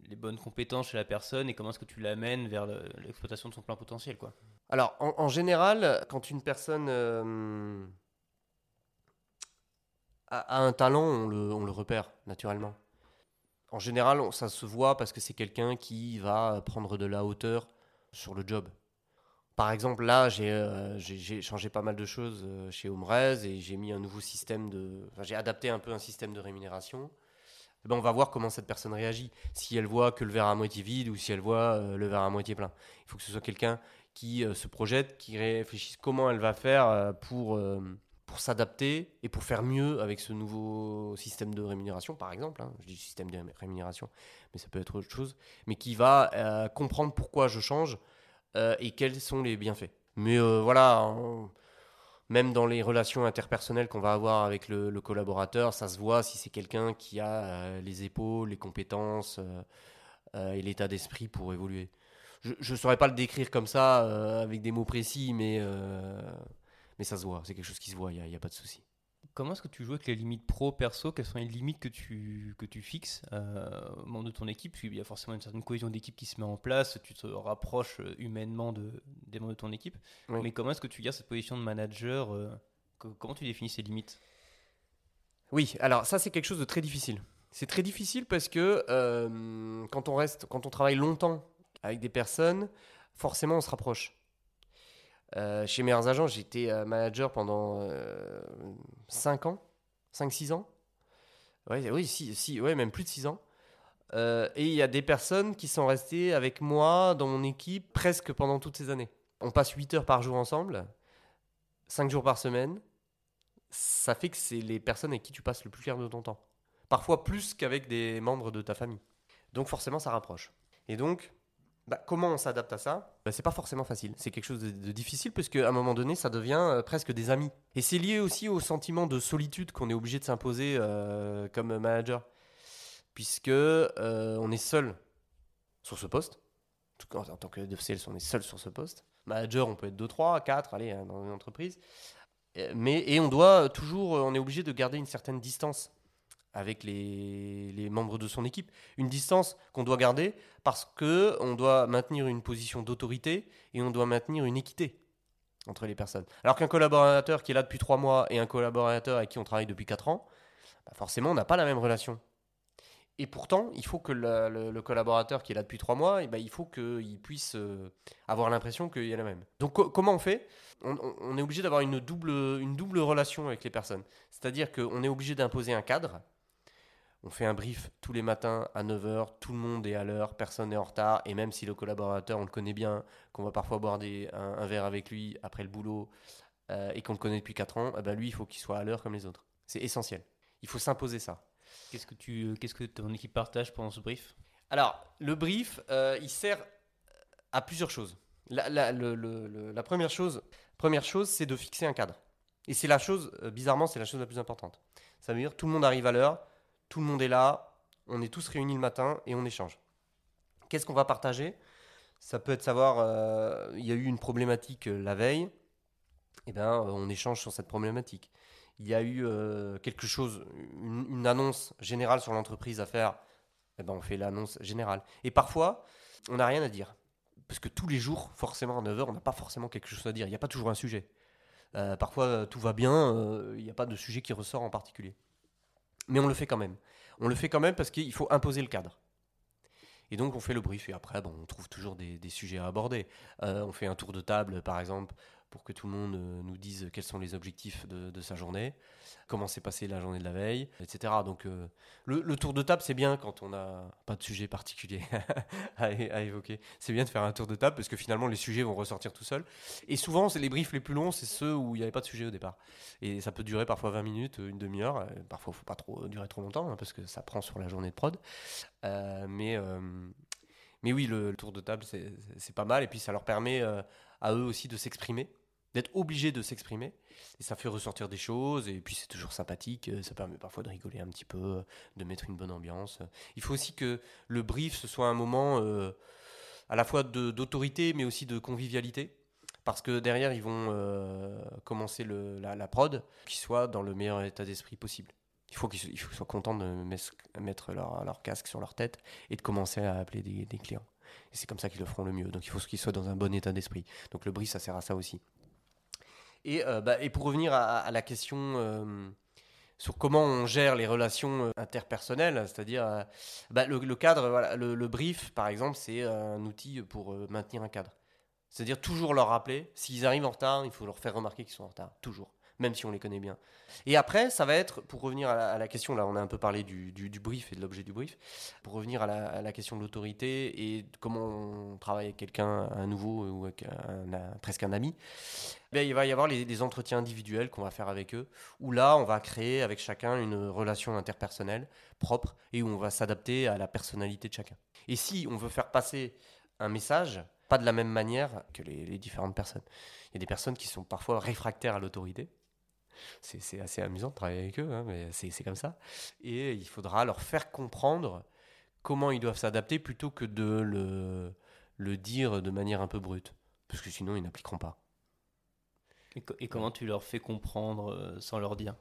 les, bonnes compétences chez la personne et comment est-ce que tu l'amènes vers l'exploitation de son plein potentiel quoi? Alors en, en général, quand une personne euh, a, un talent, on le, on le repère naturellement. En général, ça se voit parce que c'est quelqu'un qui va prendre de la hauteur sur le job. Par exemple, là, euh, j'ai changé pas mal de choses euh, chez Omrez et j'ai mis un nouveau système de. J'ai adapté un peu un système de rémunération. Eh ben, on va voir comment cette personne réagit. Si elle voit que le verre à moitié vide ou si elle voit euh, le verre à moitié plein. Il faut que ce soit quelqu'un qui se projette, qui réfléchisse comment elle va faire pour, pour s'adapter et pour faire mieux avec ce nouveau système de rémunération, par exemple. Hein. Je dis système de rémunération, mais ça peut être autre chose. Mais qui va comprendre pourquoi je change euh, et quels sont les bienfaits. Mais euh, voilà, même dans les relations interpersonnelles qu'on va avoir avec le, collaborateur, ça se voit si c'est quelqu'un qui a euh, les épaules, les compétences et l'état d'esprit pour évoluer. Je ne saurais pas le décrire comme ça avec des mots précis, mais, mais ça se voit, c'est quelque chose qui se voit, il n'y a, a, pas de souci. Comment est-ce que tu joues avec les limites pro, perso? Quelles sont les limites que tu, que tu fixes euh, au membre de ton équipe? Qu'il y a forcément une certaine cohésion d'équipe qui se met en place, tu te rapproches euh, humainement de, des membres de ton équipe. Mais comment est-ce que tu gardes cette position de manager euh, Comment tu définis ces limites? Oui, alors ça c'est quelque chose de très difficile. C'est très difficile parce que euh, quand on reste, quand on travaille longtemps avec des personnes, forcément on se rapproche. Euh, chez Meilleurs Agents, j'étais euh, manager pendant 5 euh, ans, 5-6 ans. Ouais, oui, si, si, même plus de 6 ans. et il y a des personnes qui sont restées avec moi dans mon équipe presque pendant toutes ces années. On passe 8 heures par jour ensemble, 5 jours par semaine. Ça fait que c'est les personnes avec qui tu passes le plus clair de ton temps. Parfois plus qu'avec des membres de ta famille. Donc forcément, ça rapproche. Et donc, bah, comment on s'adapte à ça bah, C'est pas forcément facile. C'est quelque chose de, difficile parce qu'à un moment donné, ça devient euh, presque des amis. Et c'est lié aussi au sentiment de solitude qu'on est obligé de s'imposer euh, comme manager, puisque euh, on est seul sur ce poste. En, tant que de sales, on est seul sur ce poste. Manager, on peut être 2, 3, 4, allez, hein, dans une entreprise. Mais, et on doit toujours, on est obligé de garder une certaine distance avec les, membres de son équipe. Une distance qu'on doit garder parce que on doit maintenir une position d'autorité et on doit maintenir une équité entre les personnes. Alors qu'un collaborateur qui est là depuis trois mois et un collaborateur avec qui on travaille depuis quatre ans, bah, forcément, on n'a pas la même relation. Et pourtant, il faut que le, collaborateur qui est là depuis trois mois, eh ben, il faut qu'il puisse euh, avoir l'impression qu'il y a la même. Donc, co- comment on fait? On, est obligé d'avoir une double relation avec les personnes. C'est-à-dire qu'on est obligé d'imposer un cadre. On fait un brief tous les matins à 9h, tout le monde est à l'heure, personne n'est en retard. Et même si le collaborateur, on le connaît bien, qu'on va parfois boire des, un, un verre avec lui après le boulot euh, et qu'on le connaît depuis 4 ans, eh ben lui, il faut qu'il soit à l'heure comme les autres. C'est essentiel. Il faut s'imposer ça. Qu'est-ce que, tu, qu'est-ce que ton équipe partage pendant ce brief? Alors, le brief, euh, il sert à plusieurs choses. La, la- le- le- le- la première chose, première chose, c'est de fixer un cadre. Et c'est la chose, euh, bizarrement, c'est la chose la plus importante. Ça veut dire tout le monde arrive à l'heure, tout le monde est là, on est tous réunis le matin et on échange. Qu'est-ce qu'on va partager? Ça peut être savoir, euh, il y a eu une problématique euh, la veille, et ben euh, on échange sur cette problématique. Il y a eu quelque chose, une, annonce générale sur l'entreprise à faire, eh ben on fait l'annonce générale. Et parfois, on n'a rien à dire. Parce que tous les jours, forcément, à 9h, on n'a pas forcément quelque chose à dire. Il n'y a pas toujours un sujet. Parfois, tout va bien, il n'y a pas de sujet qui ressort en particulier. Mais on le fait quand même. On le fait quand même parce qu'il faut imposer le cadre. Et donc, on fait le brief. Et après, on trouve toujours des, des sujets à aborder. Euh, on fait un tour de table, par exemple, pour que tout le monde euh, nous dise quels sont les objectifs de, sa journée, comment s'est passée la journée de la veille, etc. Donc, euh, le, tour de table, c'est bien quand on n'a pas de sujet particulier à, évoquer. C'est bien de faire un tour de table parce que finalement, les sujets vont ressortir tout seuls. Et souvent, les briefs les plus longs, c'est ceux où il n'y avait pas de sujet au départ. Et ça peut durer parfois 20 minutes, une demi-heure. Euh, Parfois, il ne faut pas trop durer trop longtemps hein, parce que ça prend sur la journée de prod. Mais, mais oui, le, tour de table, c'est pas mal. Et puis, ça leur permet à eux aussi de s'exprimer, d'être obligés de s'exprimer. Et ça fait ressortir des choses. Et puis, c'est toujours sympathique. euh, Ça permet parfois de rigoler un petit peu, de mettre une bonne ambiance. Il faut aussi que le brief, ce soit un moment euh, à la fois d'autorité, mais aussi de convivialité. Parce que derrière, ils vont euh, commencer la, prod, qu'ils soient dans le meilleur état d'esprit possible. Il faut qu'ils soient, contents de mettre leur, leur casque sur leur tête et de commencer à appeler des, des clients. Et c'est comme ça qu'ils le feront le mieux. Donc il faut qu'ils soient dans un bon état d'esprit. Donc le brief, ça sert à ça aussi. Et, euh, bah, et pour revenir à, à la question euh, sur comment on gère les relations euh, interpersonnelles, c'est-à-dire bah, le, cadre, le, brief, par exemple, c'est un outil pour maintenir un cadre. C'est-à-dire toujours leur rappeler, s'ils arrivent en retard, il faut leur faire remarquer qu'ils sont en retard, toujours, même si on les connaît bien. Et après, ça va être, pour revenir à la, à question, là on a un peu parlé du, brief et de l'objet du brief, pour revenir à la, à question de l'autorité et comment on travaille avec quelqu'un, un nouveau ou presque un ami, ben, il va y avoir les, entretiens individuels qu'on va faire avec eux, où là on va créer avec chacun une relation interpersonnelle propre et où on va s'adapter à la personnalité de chacun. Et si on veut faire passer un message, pas de la même manière que les, différentes personnes. Il y a des personnes qui sont parfois réfractaires à l'autorité. C'est assez amusant de travailler avec eux, hein, mais c'est comme ça. Et il faudra leur faire comprendre comment ils doivent s'adapter plutôt que de le, le dire de manière un peu brute. Parce que sinon, ils n'appliqueront pas. Et, co- et comment tu leur fais comprendre euh, sans leur dire?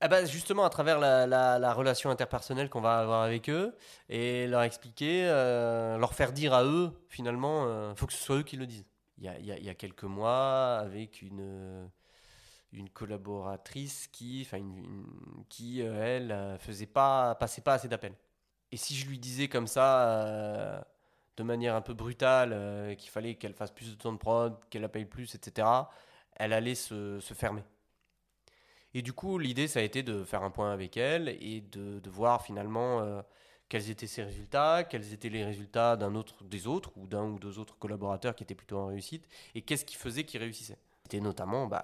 Ah bah justement à travers la, la- la relation interpersonnelle qu'on va avoir avec eux et leur expliquer, euh, leur faire dire à eux finalement, il faut que ce soit eux qui le disent. Il y a, il y a- il y a quelques mois avec une, euh, une collaboratrice qui, enfin une- une- qui euh, elle euh, faisait pas, passait pas assez d'appels. Et si je lui disais comme ça, euh, de manière un peu brutale, euh, qu'il fallait qu'elle fasse plus de temps de prod, qu'elle appelle plus, etc., elle allait se- fermer. Et du coup, l'idée, ça a été de faire un point avec elle et de, voir finalement euh, quels étaient ses résultats, quels étaient les résultats d'un autre, des autres ou d'un ou deux autres collaborateurs qui étaient plutôt en réussite et qu'est-ce qui faisait qu'ils réussissaient. C'était notamment, bah,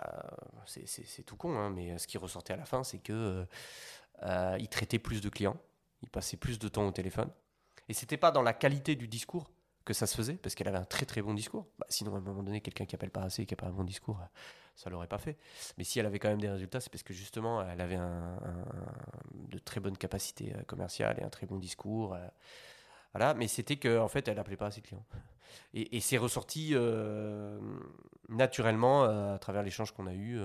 c'est- tout con, hein, mais ce qui ressortait à la fin, c'est que euh, euh, plus de clients, il passait plus de temps au téléphone. Et c'était pas dans la qualité du discours que ça se faisait, parce qu'elle avait un très très bon discours. Bah, sinon, à un moment donné, quelqu'un qui appelle pas assez, qui n'a pas un bon discours, euh, ça l'aurait pas fait. Mais si elle avait quand même des résultats, c'est parce que justement, elle avait de très bonnes capacités euh, commerciales et un très bon discours. euh, voilà, mais c'était que en fait, elle appelait pas assez de clients. Et, et c'est ressorti naturellement à travers l'échange qu'on a eu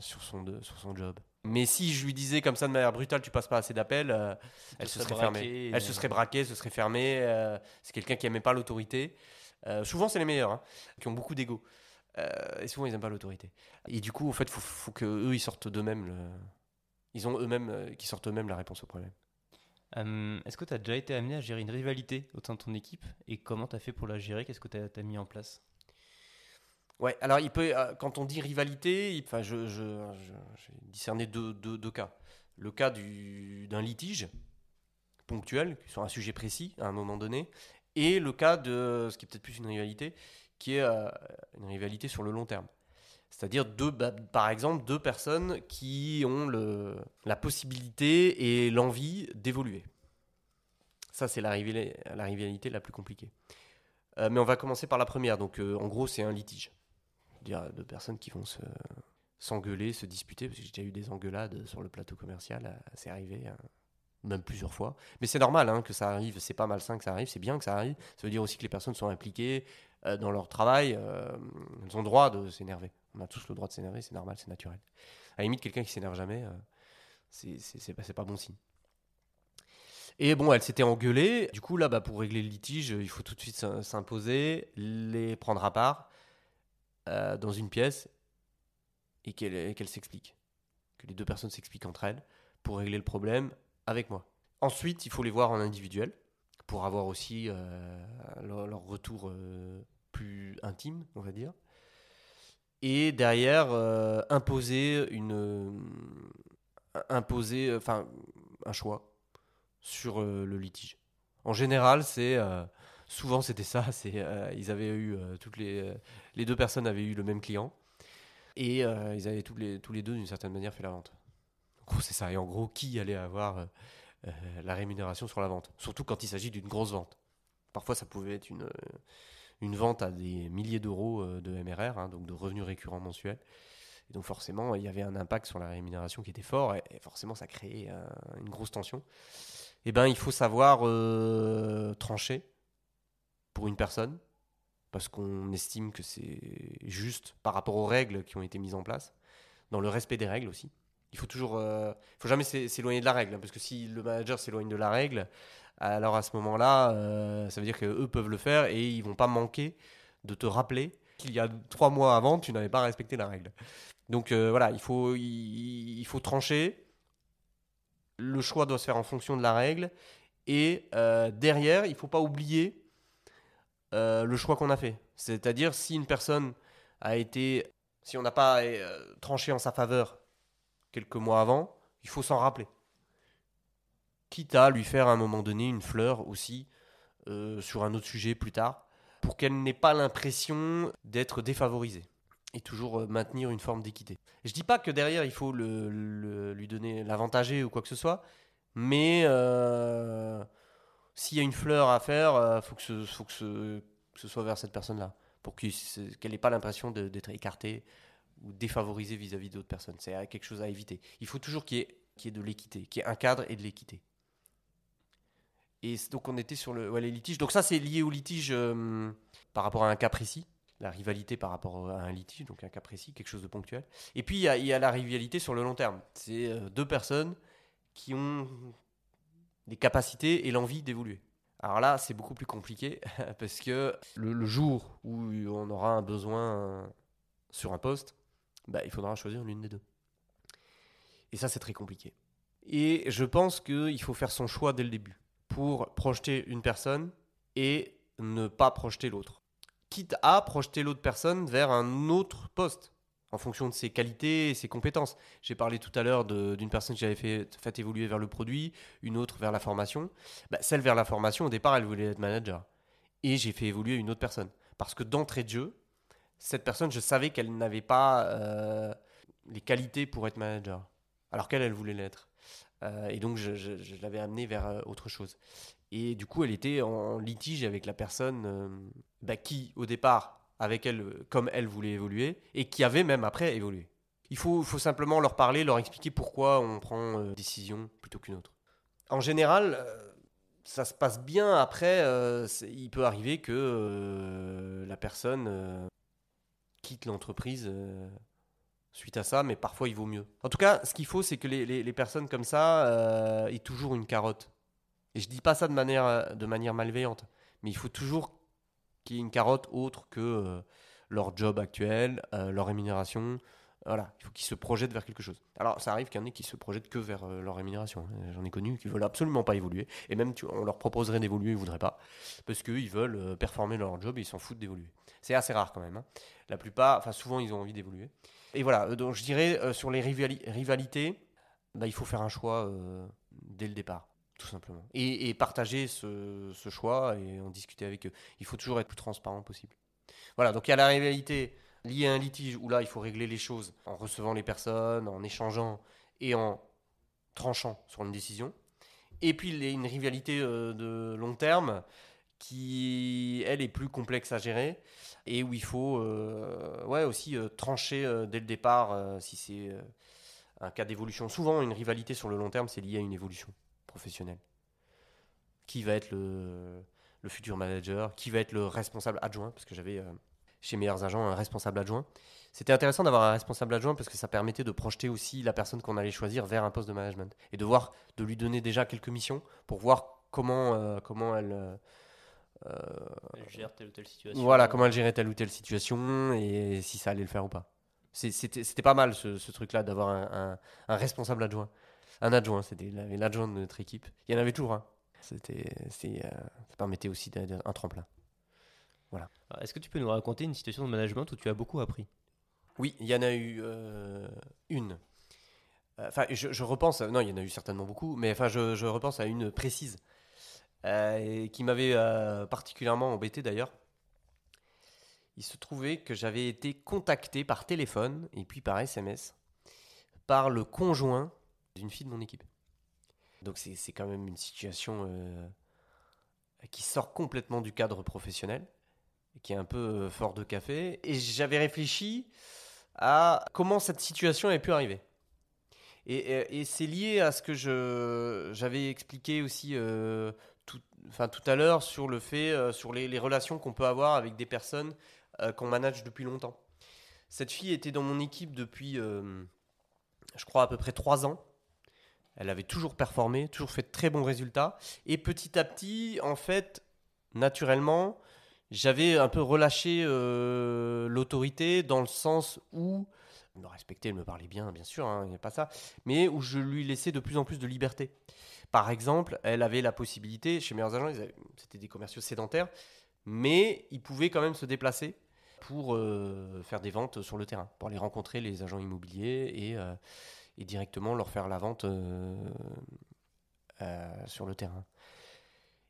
sur, son, sur son job. Mais si je lui disais comme ça de manière brutale, tu passes pas assez d'appels, euh, elle se serait fermée. braquée, Elle se serait braquée, se serait fermée. euh, c'est quelqu'un qui aimait pas l'autorité. Euh, souvent, c'est les meilleurs, hein, qui ont beaucoup d'ego. Euh, et souvent, ils n'aiment pas l'autorité. Et du coup, en fait, il faut, faut qu'eux, ils sortent d'eux-mêmes. Le... Ils ont eux-mêmes, euh, qui sortent eux-mêmes la réponse au problème. Euh, Est-ce que tu as déjà été amené à gérer une rivalité au sein de ton équipe? Et comment tu as fait pour la gérer? Qu'est-ce que tu as, mis en place? Ouais, alors il peut, euh, quand on dit rivalité, enfin, je, j'ai discerné deux, cas. Le cas du- d'un litige ponctuel sur un sujet précis à un moment donné, et le cas de ce qui est peut-être plus une rivalité, qui est euh, une rivalité sur le long terme. C'est-à-dire deux, bah, par exemple deux personnes qui ont le, la possibilité et l'envie d'évoluer. Ça, c'est la, rivali- la rivalité la plus compliquée. Euh, mais on va commencer par la première. Donc, en gros, c'est un litige. Deux personnes qui vont se, s'engueuler, se disputer, parce que j'ai déjà eu des engueulades sur le plateau commercial, euh, c'est arrivé, euh, même plusieurs fois. Mais c'est normal hein, que ça arrive, c'est pas malsain que ça arrive, c'est bien que ça arrive. Ça veut dire aussi que les personnes sont impliquées euh, dans leur travail, elles ont le droit de s'énerver. On a tous le droit de s'énerver, c'est normal, c'est naturel. À la limite, quelqu'un qui s'énerve jamais, c'est, pas, bon signe. Et bon, elle s'était engueulée. Du coup, là, bah, pour régler le litige, il faut tout de suite s'im- s'imposer, les prendre à part euh, dans une pièce et qu'elle qu'elle s'explique. Que les deux personnes s'expliquent entre elles pour régler le problème avec moi. Ensuite, il faut les voir en individuel pour avoir aussi euh, leur, retour euh, plus intime, on va dire. Et derrière, imposer une imposer enfin un choix sur le litige. En général, c'est souvent c'était ça. C'est euh, ils avaient eu euh, toutes les euh, les deux personnes avaient eu le même client et ils avaient tous les tous les deux d'une certaine manière fait la vente. En gros, c'est ça. Et en gros, qui allait avoir la rémunération sur la vente? Surtout quand il s'agit d'une grosse vente. Parfois, ça pouvait être une une vente à des milliers d'euros de MRR, hein, donc de revenus récurrents mensuels. Et donc forcément, il y avait un impact sur la rémunération qui était fort, et, forcément, ça créait une grosse tension. Eh ben, il faut savoir trancher pour une personne, parce qu'on estime que c'est juste par rapport aux règles qui ont été mises en place, dans le respect des règles aussi. Il faut toujours, euh, faut jamais s'é- s'éloigner de la règle, hein, parce que si le manager s'éloigne de la règle, alors à ce moment-là, euh, ça veut dire qu'eux peuvent le faire et ils vont pas manquer de te rappeler qu'il y a trois mois avant, tu n'avais pas respecté la règle. Donc euh, voilà, il faut, il faut trancher. Le choix doit se faire en fonction de la règle. Et euh, derrière, il faut pas oublier euh, le choix qu'on a fait. C'est-à-dire, si une personne a été. Si on n'a pas euh, tranché en sa faveur quelques mois avant, il faut s'en rappeler. Quitte à lui faire à un moment donné une fleur aussi euh, sur un autre sujet plus tard, pour qu'elle n'ait pas l'impression d'être défavorisée et toujours maintenir une forme d'équité. Je dis pas que derrière il faut le, lui donner l'avantager ou quoi que ce soit, mais s'il y a une fleur à faire, il faut que ce, faut que ce, soit vers cette personne-là, pour qu'elle n'ait pas l'impression d'être écartée ou défavorisée vis-à-vis d'autres personnes. C'est euh, quelque chose à éviter. Il faut toujours qu'il y, ait- de l'équité, qu'il y ait un cadre et de l'équité. Et donc on était sur le, ouais, les litiges. Donc ça c'est lié au litige euh, par rapport à un cas précis, la rivalité par rapport à un litige, donc un cas précis, quelque chose de ponctuel. Et puis il y a, il y a la rivalité sur le long terme. C'est euh, deux personnes qui ont les capacités et l'envie d'évoluer. Alors là, c'est beaucoup plus compliqué parce que le, jour où on aura un besoin sur un poste, bah, il faudra choisir l'une des deux. Et ça, c'est très compliqué. Et je pense qu'il faut faire son choix dès le début pour projeter une personne et ne pas projeter l'autre. Quitte à projeter l'autre personne vers un autre poste en fonction de ses qualités et ses compétences. J'ai parlé tout à l'heure d'une personne que j'avais fait, évoluer vers le produit, une autre vers la formation. Bah, celle vers la formation, au départ, elle voulait être manager. Et j'ai fait évoluer une autre personne. Parce que d'entrée de jeu, cette personne, je savais qu'elle n'avait pas euh, les qualités pour être manager. Alors qu'elle, elle voulait l'être. Euh, et donc, je, l'avais amenée vers euh, autre chose. Et du coup, elle était en litige avec la personne bah, qui, au départ, avec elle, euh, comme elle voulait évoluer, et qui avait même après évolué. Il faut, faut simplement leur parler, leur expliquer pourquoi on prend euh, une décision plutôt qu'une autre. En général, euh, ça se passe bien. Après, il peut arriver que la personne quitte l'entreprise suite à ça, mais parfois il vaut mieux. En tout cas, ce qu'il faut, c'est que les, les- les personnes comme ça aient toujours une carotte. Et je dis pas ça de manière, de manière malveillante, mais il faut toujours qu'il y ait une carotte autre que euh, leur job actuel, euh, leur rémunération. Voilà, il faut qu'ils se projettent vers quelque chose. Alors, ça arrive qu'il y en ait qui se projettent que vers euh, leur rémunération. hein. J'en ai connu qui veulent absolument pas évoluer. Et même, tu- on leur proposerait d'évoluer, ils voudraient pas. Parce qu'ils veulent performer leur job et ils s'en foutent d'évoluer. C'est assez rare quand même. hein. La plupart, enfin, souvent, ils ont envie d'évoluer. Et voilà, donc je dirais, sur les rivali- rivalités, bah, il faut faire un choix dès le départ, tout simplement. Et, partager ce, choix et en discuter avec eux. Il faut toujours être plus transparent possible. Voilà, donc il y a la rivalité liée à un litige où là, il faut régler les choses en recevant les personnes, en échangeant et en tranchant sur une décision. Et puis il y a une rivalité euh, de long terme qui, elle, est plus complexe à gérer et où il faut euh, ouais, aussi euh, trancher dès le départ si c'est un cas d'évolution. Souvent, une rivalité sur le long terme, c'est lié à une évolution professionnelle. Qui va être le, le futur manager Qui va être le responsable adjoint Parce que j'avais euh, chez Meilleurs Agents un responsable adjoint. C'était intéressant d'avoir un responsable adjoint parce que ça permettait de projeter aussi la personne qu'on allait choisir vers un poste de management et de voir, de lui donner déjà quelques missions pour voir comment, euh, comment elle, euh, Elle gère telle ou telle situation. voilà, comment elle gérait telle ou telle situation et si ça allait le faire ou pas. C'était c'était pas mal ce, ce truc-là d'avoir un, un- un responsable adjoint. Un adjoint, c'était la- l'adjoint de notre équipe. Il y en avait toujours un. C'était, c'est, euh, ça permettait aussi un tremplin. Alors, Est-ce que tu peux nous raconter une situation de management où tu as beaucoup appris? Oui, il y en a eu euh, une. Euh, Enfin, je, je repense. Non, il y en a eu certainement beaucoup, mais enfin, je, je repense à une précise euh, qui m'avait euh, particulièrement embêté d'ailleurs. Il se trouvait que j'avais été contacté par téléphone et puis par SMS par le conjoint d'une fille de mon équipe. Donc c'est quand même une situation euh, qui sort complètement du cadre professionnel, qui est un peu euh, fort de café. Et j'avais réfléchi à comment cette situation avait pu arriver. Et, et- c'est lié à ce que j'avais expliqué aussi euh, tout, enfin, tout à l'heure sur le fait, sur les, les relations qu'on peut avoir avec des personnes qu'on manage depuis longtemps. Cette fille était dans mon équipe depuis, je crois, à peu près trois ans. Elle avait toujours performé, toujours fait de très bons résultats. Et petit à petit, en fait, naturellement, j'avais un peu relâché euh, l'autorité dans le sens où elle me respectait, elle me parlait bien, bien sûr, hein, il n'y a pas ça, mais où je lui laissais de plus en plus de liberté. Par exemple, elle avait la possibilité, chez Meilleurs Agents, c'était des commerciaux sédentaires, mais ils pouvaient quand même se déplacer pour euh, faire des ventes sur le terrain, pour aller rencontrer les agents immobiliers et, euh, et directement leur faire la vente euh, euh, sur le terrain.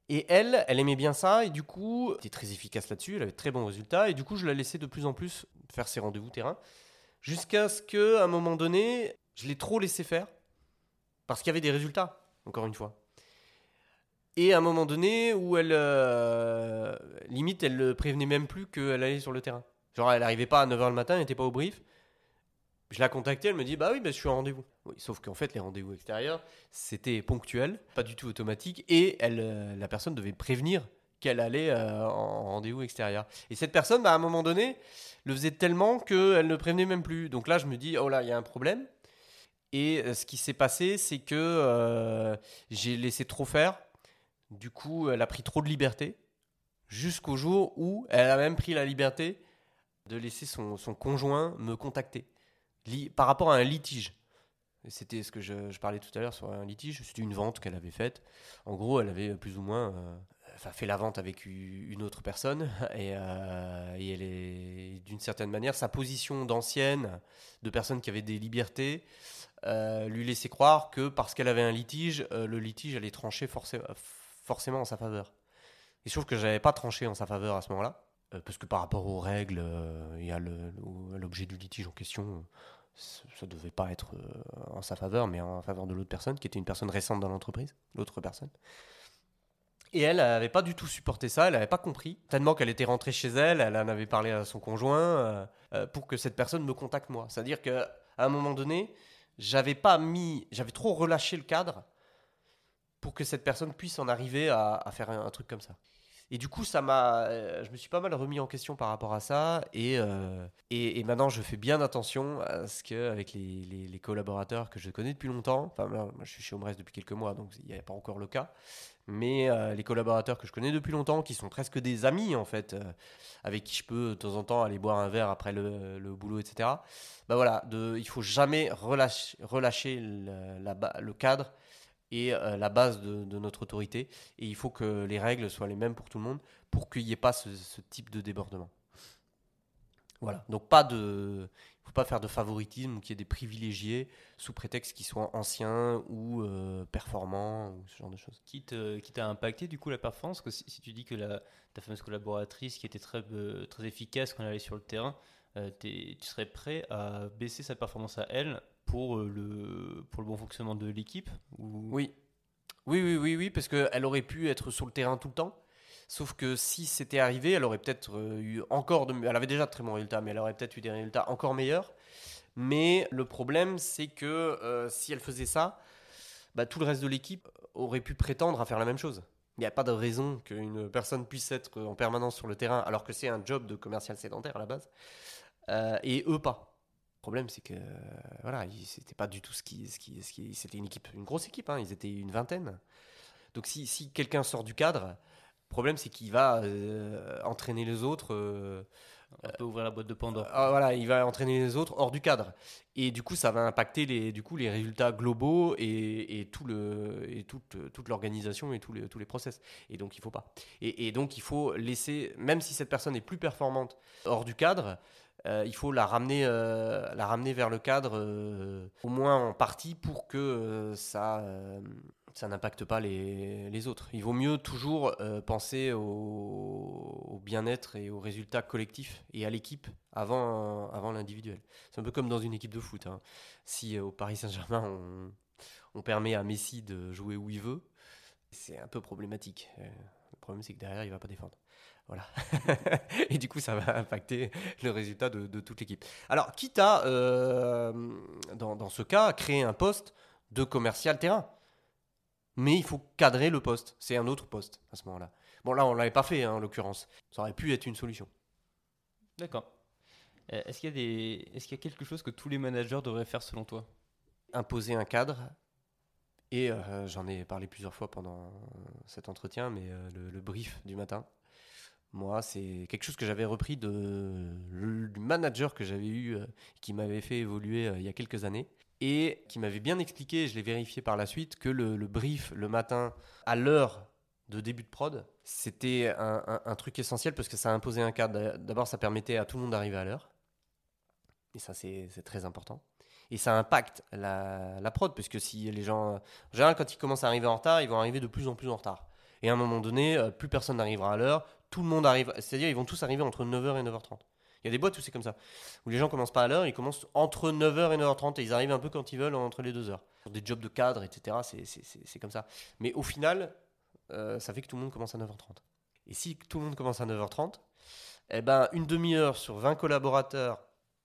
Et elle, elle aimait bien ça, et du coup, elle était très efficace là-dessus, elle avait très bons résultats, et du coup, je la laissais de plus en plus faire ses rendez-vous terrain, jusqu'à ce qu'à un moment donné, je l'ai trop laissé faire, parce qu'il y avait des résultats, encore une fois. Et à un moment donné où elle, euh, limite, elle ne prévenait même plus qu'elle allait sur le terrain. Genre, elle n'arrivait pas à 9h le matin, elle n'était pas au brief. Je la contactais, elle me dit Bah oui, bah, je suis en rendez-vous. Oui, sauf qu'en fait, les rendez-vous extérieurs, c'était ponctuel, pas du tout automatique, et elle, euh, la personne devait prévenir qu'elle allait euh, en rendez-vous extérieur. Et cette personne, bah, à un moment donné, le faisait tellement qu'elle ne prévenait même plus. Donc là, je me dis Oh là, il y a un problème. Et euh, ce qui s'est passé, c'est que j'ai laissé trop faire. Du coup, elle a pris trop de liberté. Jusqu'au jour où elle a même pris la liberté de laisser son conjoint me contacter Par rapport à un litige. C'était ce que je, parlais tout à l'heure sur un litige. C'était une vente qu'elle avait faite. En gros, elle avait plus ou moins euh, fait la vente avec une autre personne. Et, euh, et elle est, d'une certaine manière, sa position d'ancienne, de personne qui avait des libertés, euh, lui laissait croire que parce qu'elle avait un litige, le litige allait trancher forcé- forcément en sa faveur. Et je trouve que j'avais pas tranché en sa faveur à ce moment-là. Euh, parce que par rapport aux règles euh, et à l'objet du litige en question, ça ça devait pas être euh, en sa faveur, mais en faveur de l'autre personne, qui était une personne récente dans l'entreprise, l'autre personne. Et elle n'avait pas du tout supporté ça, elle n'avait pas compris. Tellement qu'elle était rentrée chez elle, elle en avait parlé à son conjoint pour que cette personne me contacte moi. C'est-à-dire qu'à un moment donné, j'avais pas mis, j'avais trop relâché le cadre pour que cette personne puisse en arriver à, faire un truc comme ça. Et du coup, ça m'a, euh, je me suis pas mal remis en question par rapport à ça. Et, euh, et, maintenant, je fais bien attention à ce que, avec les, les- collaborateurs que je connais depuis longtemps, enfin, moi, je suis chez Omres depuis quelques mois, donc il n'y a pas encore le cas. Mais euh, les collaborateurs que je connais depuis longtemps, qui sont presque des amis en fait, avec qui je peux de temps en temps aller boire un verre après le, le boulot, etc. Bah voilà, de, il faut jamais relâcher, relâcher le, la le cadre et euh, la base de, notre autorité. Et il faut que les règles soient les mêmes pour tout le monde pour qu'il n'y ait pas ce, type de débordement. Voilà, donc pas de, faut pas faire de favoritisme ou qu'il y ait des privilégiés sous prétexte qu'ils soient anciens ou euh, performants ou ce genre de choses. Qui t'a impacté du coup la performance? Si, tu dis que ta fameuse collaboratrice qui était très, euh, très efficace quand elle allait sur le terrain, tu serais prêt à baisser sa performance à elle pour, euh, le, pour le bon fonctionnement de l'équipe ou... Oui, oui, oui, oui, oui, parce qu'elle aurait pu être sur le terrain tout le temps. Sauf que si c'était arrivé, elle aurait peut-être euh, eu encore de. Elle avait déjà de très bons résultats, mais elle aurait peut-être eu des résultats encore meilleurs. Mais le problème, c'est que euh, si elle faisait ça, bah, tout le reste de l'équipe aurait pu prétendre à faire la même chose. Il n'y a pas de raison qu'une personne puisse être en permanence sur le terrain alors que c'est un job de commercial sédentaire à la base, et eux pas. Le problème, c'est que euh, voilà, c'était pas du tout ce qui, ce qui, ce qui- c'était une équipe, une grosse équipe. hein, ils étaient une vingtaine. Donc si, si quelqu'un sort du cadre, le problème c'est qu'il va euh, entraîner les autres. euh, On peut ouvrir la boîte de Pandore. ah, voilà, il va entraîner les autres hors du cadre. Et du coup, ça va impacter les, du coup, les résultats globaux et, et tout le, et toute, toute l'organisation et tous les, tous les process. Et donc, il faut pas. Et, et donc, il faut laisser, même si cette personne est plus performante hors du cadre, euh, il faut la ramener, euh, la ramener vers le cadre, euh, au moins en partie, pour que ça, ça n'impacte pas les, autres. Il vaut mieux toujours penser au, bien-être et aux résultats collectifs et à l'équipe avant, avant l'individuel. C'est un peu comme dans une équipe de foot. hein. Si au Paris Saint-Germain, on, on permet à Messi de jouer où il veut, c'est un peu problématique. Le problème, c'est que derrière, il va pas défendre. Voilà. et du coup, ça va impacter le résultat de, de toute l'équipe. Alors, quitte à, euh, dans, dans ce cas, créer un poste de commercial terrain. Mais il faut cadrer le poste. C'est un autre poste à ce moment-là. Bon, là, on l'avait pas fait, hein, en l'occurrence. Ça aurait pu être une solution. D'accord. Euh, Est-ce qu'il y, a des... Qu'il y a quelque chose que tous les managers devraient faire selon toi? Imposer un cadre. Et euh, j'en ai parlé plusieurs fois pendant cet entretien, mais euh, le, le brief du matin, moi, c'est quelque chose que j'avais repris du manager que j'avais eu, euh, qui m'avait fait évoluer euh, il y a quelques années, et qui m'avait bien expliqué, je l'ai vérifié par la suite, que le, brief le matin, à l'heure de début de prod, c'était un, truc essentiel parce que ça imposait un cadre. D'abord, ça permettait à tout le monde d'arriver à l'heure. Et ça, c'est c'est très important. Et ça impacte la, la prod, puisque si les gens. En général, quand ils commencent à arriver en retard, ils vont arriver de plus en plus en retard. Et à un moment donné, euh, plus personne n'arrivera à l'heure, tout le monde arrive. C'est-à-dire, ils vont tous arriver entre 9h et 9h30. Il y a des boîtes où c'est comme ça. Où les gens commencent pas à l'heure, ils commencent entre 9h et 9h30 et ils arrivent un peu quand ils veulent entre les deux heures. Des jobs de cadre, etc., c'est comme ça. Mais au final, euh, ça fait que tout le monde commence à 9h30. Et si tout le monde commence à 9h30, eh ben, une demi-heure sur 20 collaborateurs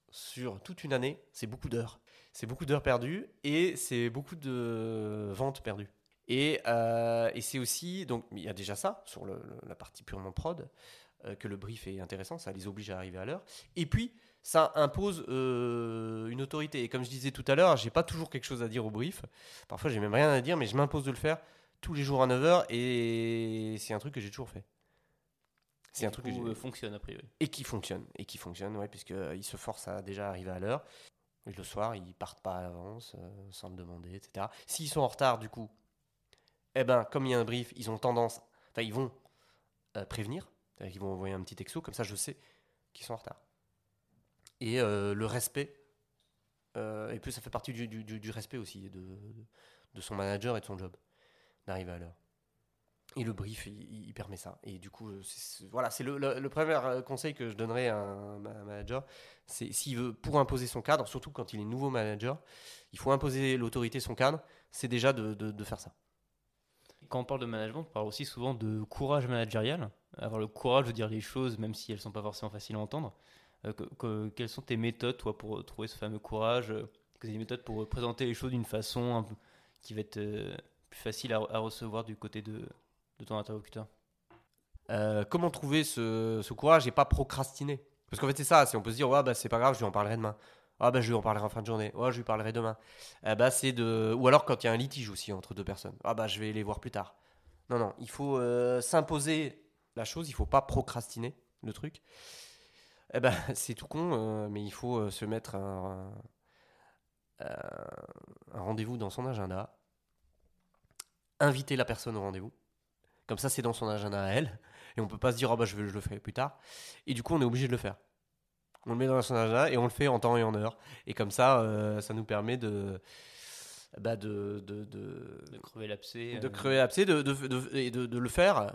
sur toute une année, c'est beaucoup d'heures. C'est beaucoup d'heures perdues et c'est beaucoup de ventes perdues. Et, euh, et c'est aussi, donc il y a déjà ça sur le- le- la partie purement prod, euh, que le brief est intéressant, ça les oblige à arriver à l'heure. Et puis, ça impose euh, une autorité. Et comme je disais tout à l'heure, j'ai pas toujours quelque chose à dire au brief. Parfois, j'ai même rien à dire, mais je m'impose de le faire tous les jours à 9h et c'est un truc que j'ai toujours fait. C'est un truc euh, fonctionne a priori. et qui fonctionne et qui fonctionne ouais puisqu'ils se forcent à déjà arriver à l'heure le soir ils partent pas à l'avance euh, sans le demander etc s'ils sont en retard du coup eh ben comme il y a un brief ils ont tendance enfin ils vont euh, prévenir qu'ils vont envoyer un petit texto comme ça je sais qu'ils sont en retard et euh, le respect euh, et puis ça fait partie du, respect aussi de, son manager et de son job d'arriver à l'heure et le brief, il, permet ça. Et du coup, voilà, c'est le, premier conseil que je donnerais à un, ma- manager. C'est s'il veut, pour imposer son cadre, surtout quand il est nouveau manager, il faut imposer l'autorité, son cadre, c'est déjà de faire ça. Quand on parle de management, on parle aussi souvent de courage managérial. Avoir le courage de dire les choses, même si elles sont pas forcément faciles à entendre. Euh, que- que- quelles sont tes méthodes, toi, pour trouver ce fameux courage euh, que des méthodes pour présenter les choses d'une façon qui va être euh, plus facile à, recevoir du côté de, de ton interlocuteur? Euh, comment trouver ce, ce courage et pas procrastiner? Parce qu'en fait, c'est ça. Si on peut se dire, ouais, bah, c'est pas grave, je lui en parlerai demain. Ah, bah, je lui en parlerai en fin de journée. Ouais, je lui parlerai demain. Eh bah, c'est de... Ou alors quand il y a un litige aussi entre deux personnes. Ah, bah, je vais les voir plus tard. Non, non, il faut euh, s'imposer la chose, il faut pas procrastiner le truc. Eh ben, c'est tout con, euh, mais il faut euh, se mettre un, rendez-vous dans son agenda, inviter la personne au rendez-vous. Comme ça, c'est dans son agenda à elle, et on peut pas se dire, oh bah, je, vais- je le ferai plus tard. Et du coup, on est obligé de le faire. On le met dans son agenda et on le fait en temps et en heure. Et comme ça, euh, ça nous permet de, bah, de, de, de, De crever l'abcès. de euh, crever l'abcès, de, de, de- et de, de le faire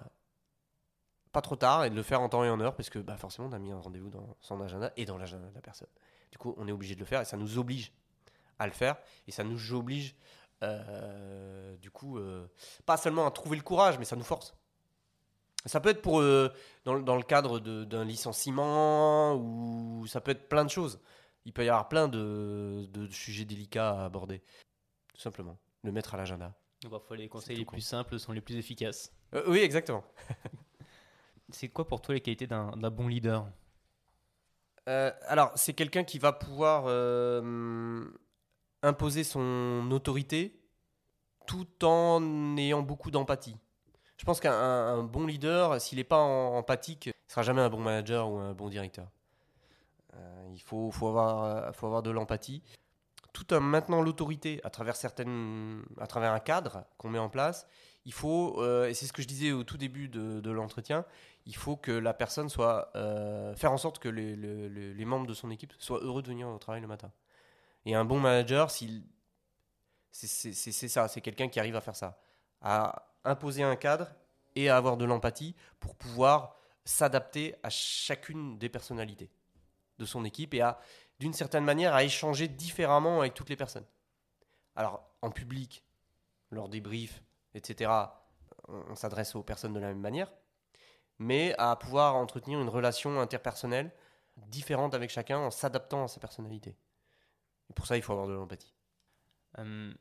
pas trop tard et de le faire en temps et en heure parce que bah, forcément on a mis un rendez-vous dans son agenda et dans l'agenda de la personne. Du coup, on est obligé de le faire et ça nous oblige à le faire et ça nous oblige euh, du coup euh, pas seulement à trouver le courage mais ça nous force. Ça peut être pour euh, dans, le- dans le cadre d'un licenciement ou ça peut être plein de choses. Il peut y avoir plein de, de sujets délicats à aborder. Tout simplement, le mettre à l'agenda. Parfois, les conseils les con. plus simples sont les plus efficaces. Euh, oui, exactement. C'est quoi pour toi les qualités d'un bon leader? Euh, alors, c'est quelqu'un qui va pouvoir imposer son autorité tout en ayant beaucoup d'empathie. Je pense qu'un un- un bon leader, s'il n'est pas empathique, ne sera jamais un bon manager ou un bon directeur. Euh, il faut, faut avoir, euh, faut avoir de l'empathie. Tout en maintenant l'autorité à travers un cadre qu'on met en place, il faut, euh, et c'est ce que je disais au tout début de, l'entretien, il faut que la personne soit faire en sorte que les, membres de son équipe soient heureux de venir au travail le matin. Et un bon manager, c'est ça, c'est quelqu'un qui arrive à faire ça, imposer un cadre et à avoir de l'empathie pour pouvoir s'adapter à chacune des personnalités de son équipe et à, d'une certaine manière, à échanger différemment avec toutes les personnes. Alors, en public, lors des briefs, etc., on, s'adresse aux personnes de la même manière, mais à pouvoir entretenir une relation interpersonnelle différente avec chacun en s'adaptant à sa personnalité. Et pour ça, il faut avoir de l'empathie. Euh,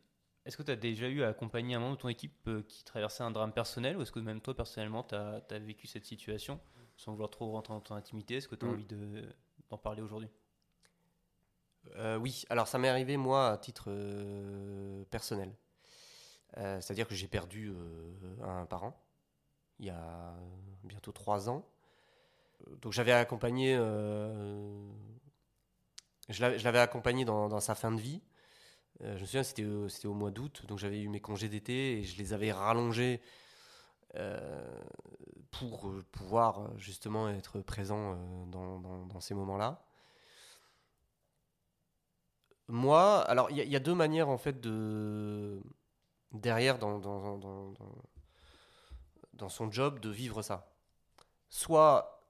Est-ce que tu as déjà eu à accompagner un membre de ton équipe euh, qui traversait un drame personnel ou est-ce que même toi personnellement tu as, vécu cette situation sans vouloir trop rentrer dans ton intimité? Est-ce que tu as Mm. envie de- d'en parler aujourd'hui? Euh, oui, alors ça m'est arrivé moi à titre euh, personnel. Euh, C'est-à-dire que j'ai perdu un parent il y a bientôt trois ans. Donc j'avais accompagné, je l'avais je l'avais accompagné dans, dans sa fin de vie. Euh, je me souviens, c'était c'était au mois d'août, donc j'avais eu mes congés d'été et je les avais rallongés euh, pour euh, pouvoir justement être présent dans, ces moments-là. Moi, alors il y, a- deux manières en fait de derrière dans son job de vivre ça. Soit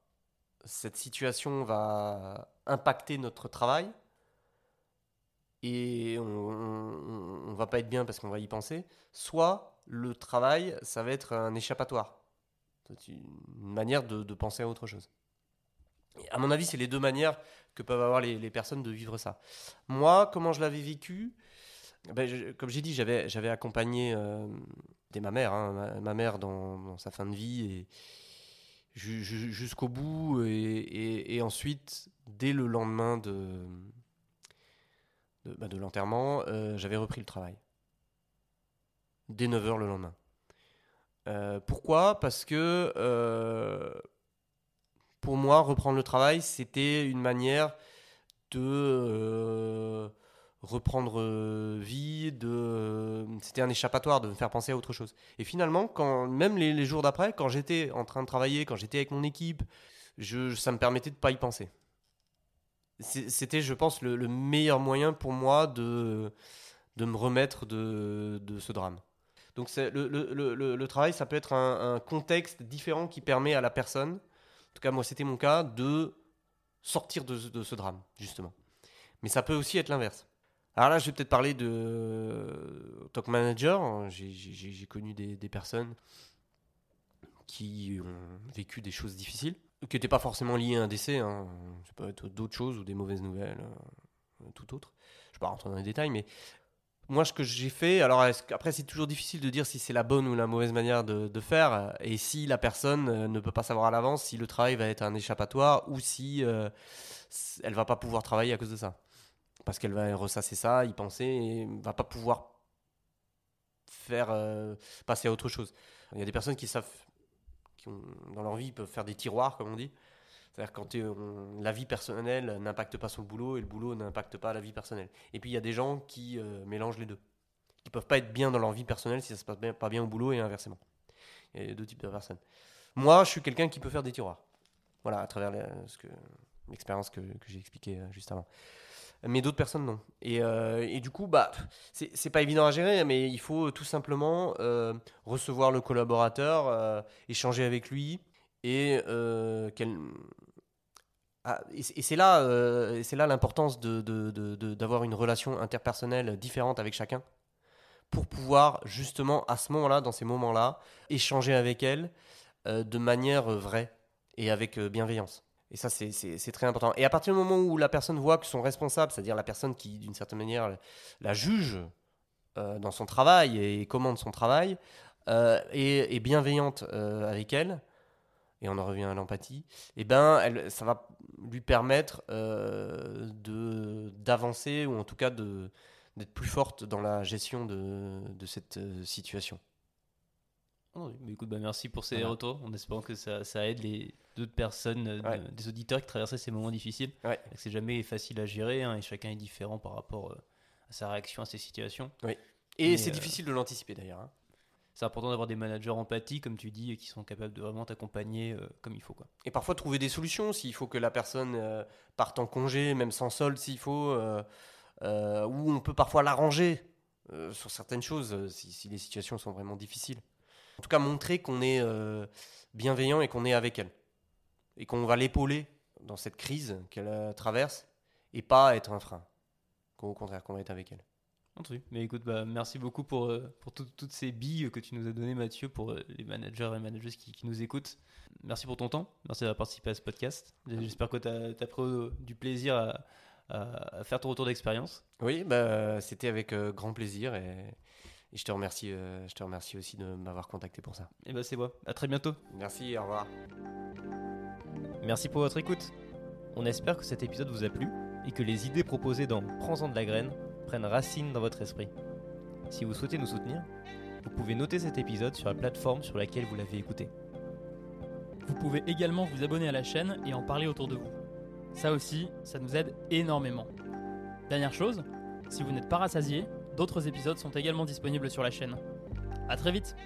cette situation va impacter notre travail et on, on va pas être bien parce qu'on va y penser. Soit le travail, ça va être un échappatoire. Une manière de, penser à autre chose. Et à mon avis, c'est les deux manières que peuvent avoir les, personnes de vivre ça. Moi, comment je l'avais vécu? Ben, Comme j'ai dit, j'avais, accompagné euh, dès ma mère, hein, ma, mère dans, sa fin de vie et ju- ju- jusqu'au bout. Et ensuite, dès le lendemain de, de, bah, de l'enterrement, euh, j'avais repris le travail. Dès 9h le lendemain. Euh, pourquoi? Parce que euh, pour moi, reprendre le travail, c'était une manière de reprendre vie, c'était un échappatoire, de me faire penser à autre chose. Et finalement, même les, jours d'après, quand j'étais en train de travailler, quand j'étais avec mon équipe, ça me permettait de pas y penser. C'était, je pense, le, le meilleur moyen pour moi de, de me remettre de, de ce drame. Donc le, le- le- travail, ça peut être un, contexte différent qui permet à la personne, en tout cas moi c'était mon cas, de sortir de, de ce drame, justement. Mais ça peut aussi être l'inverse. Alors là, je vais peut-être parler de en tant que manager. J'ai- J'ai connu des personnes qui ont vécu des choses difficiles, qui n'étaient pas forcément liées à un décès. Hein. Ça peut être d'autres choses ou des mauvaises nouvelles, euh, tout autre. Je ne vais pas rentrer dans les détails, mais moi, ce que j'ai fait, alors après, c'est toujours difficile de dire si c'est la bonne ou la mauvaise manière de, faire, euh, et si la personne euh, ne peut pas savoir à l'avance si le travail va être un échappatoire ou si euh, elle va pas pouvoir travailler à cause de ça. Parce qu'elle va ressasser ça, y penser, et va pas pouvoir faire euh, passer à autre chose. Il y a des personnes qui savent, qui dans leur vie, peuvent faire des tiroirs, comme on dit. C'est-à-dire quand on- la vie personnelle n'impacte pas le boulot et le boulot n'impacte pas la vie personnelle. Et puis il y a des gens qui euh, mélangent les deux. Qui peuvent pas être bien dans leur vie personnelle si ça se passe pas bien au boulot et inversement. Il y a deux types de personnes. Moi, je suis quelqu'un qui peut faire des tiroirs. Voilà, à travers l'expérience que, que j'ai expliquée euh, juste avant. Mais d'autres personnes non. Et, euh, et du coup, bah, c'est pas évident à gérer, mais il faut tout simplement euh, recevoir le collaborateur, euh, échanger avec lui et ah, et c'est- là, c'est l'importance de, de- de- de- d'avoir une relation interpersonnelle différente avec chacun pour pouvoir justement à ce moment-là, dans ces moments-là, échanger avec elle de manière vraie et avec bienveillance. Et ça, c'est- très important. Et à partir du moment où la personne voit que son responsable, c'est-à-dire la personne qui, d'une certaine manière, la juge euh, dans son travail et commande son travail, euh, est bienveillante euh, avec elle, et on en revient à l'empathie, et ben, elle, ça va lui permettre d'avancer ou en tout cas d'être plus forte dans la gestion de, cette situation. Oh, mais écoute, bah, merci pour ces Voilà. retours. En espérant que ça, ça aide les d'autres personnes, euh, Ouais. des auditeurs qui traversaient ces moments difficiles. Ouais. C'est jamais facile à gérer hein, et chacun est différent par rapport euh, à sa réaction à ces situations. Et c'est euh, difficile de l'anticiper d'ailleurs. hein. C'est important d'avoir des managers empathiques, comme tu dis, et qui sont capables de vraiment t'accompagner comme il faut. Quoi. Et parfois trouver des solutions s'il faut que la personne parte en congé, même sans solde s'il faut, ou on peut parfois l'arranger sur certaines choses si, si les situations sont vraiment difficiles. En tout cas, montrer qu'on est euh, bienveillant et qu'on est avec elle. Et qu'on va l'épauler dans cette crise qu'elle euh, traverse et pas être un frein. Qu'au contraire, qu'on va être avec elle. Entendu. Mais écoute, bah, merci beaucoup pour, euh, pour tout- toutes ces billes que tu nous as données, Mathieu, pour les managers et managers qui, qui nous écoutent. Merci pour ton temps. Merci d'avoir participé à ce podcast. J'espère que tu as, pris du plaisir à, faire ton retour d'expérience. Oui, bah, c'était avec grand plaisir et, et je, te remercie, euh, je te remercie aussi de m'avoir contacté pour ça. Et bah, c'est moi. À très bientôt. Merci, au revoir. Merci pour votre écoute. On espère que cet épisode vous a plu et que les idées proposées dans Prends-en de la graine prennent racine dans votre esprit. Si vous souhaitez nous soutenir, vous pouvez noter cet épisode sur la plateforme sur laquelle vous l'avez écouté. Vous pouvez également vous abonner à la chaîne et en parler autour de vous. Ça aussi, ça nous aide énormément. Dernière chose, si vous n'êtes pas rassasié, d'autres épisodes sont également disponibles sur la chaîne. A très vite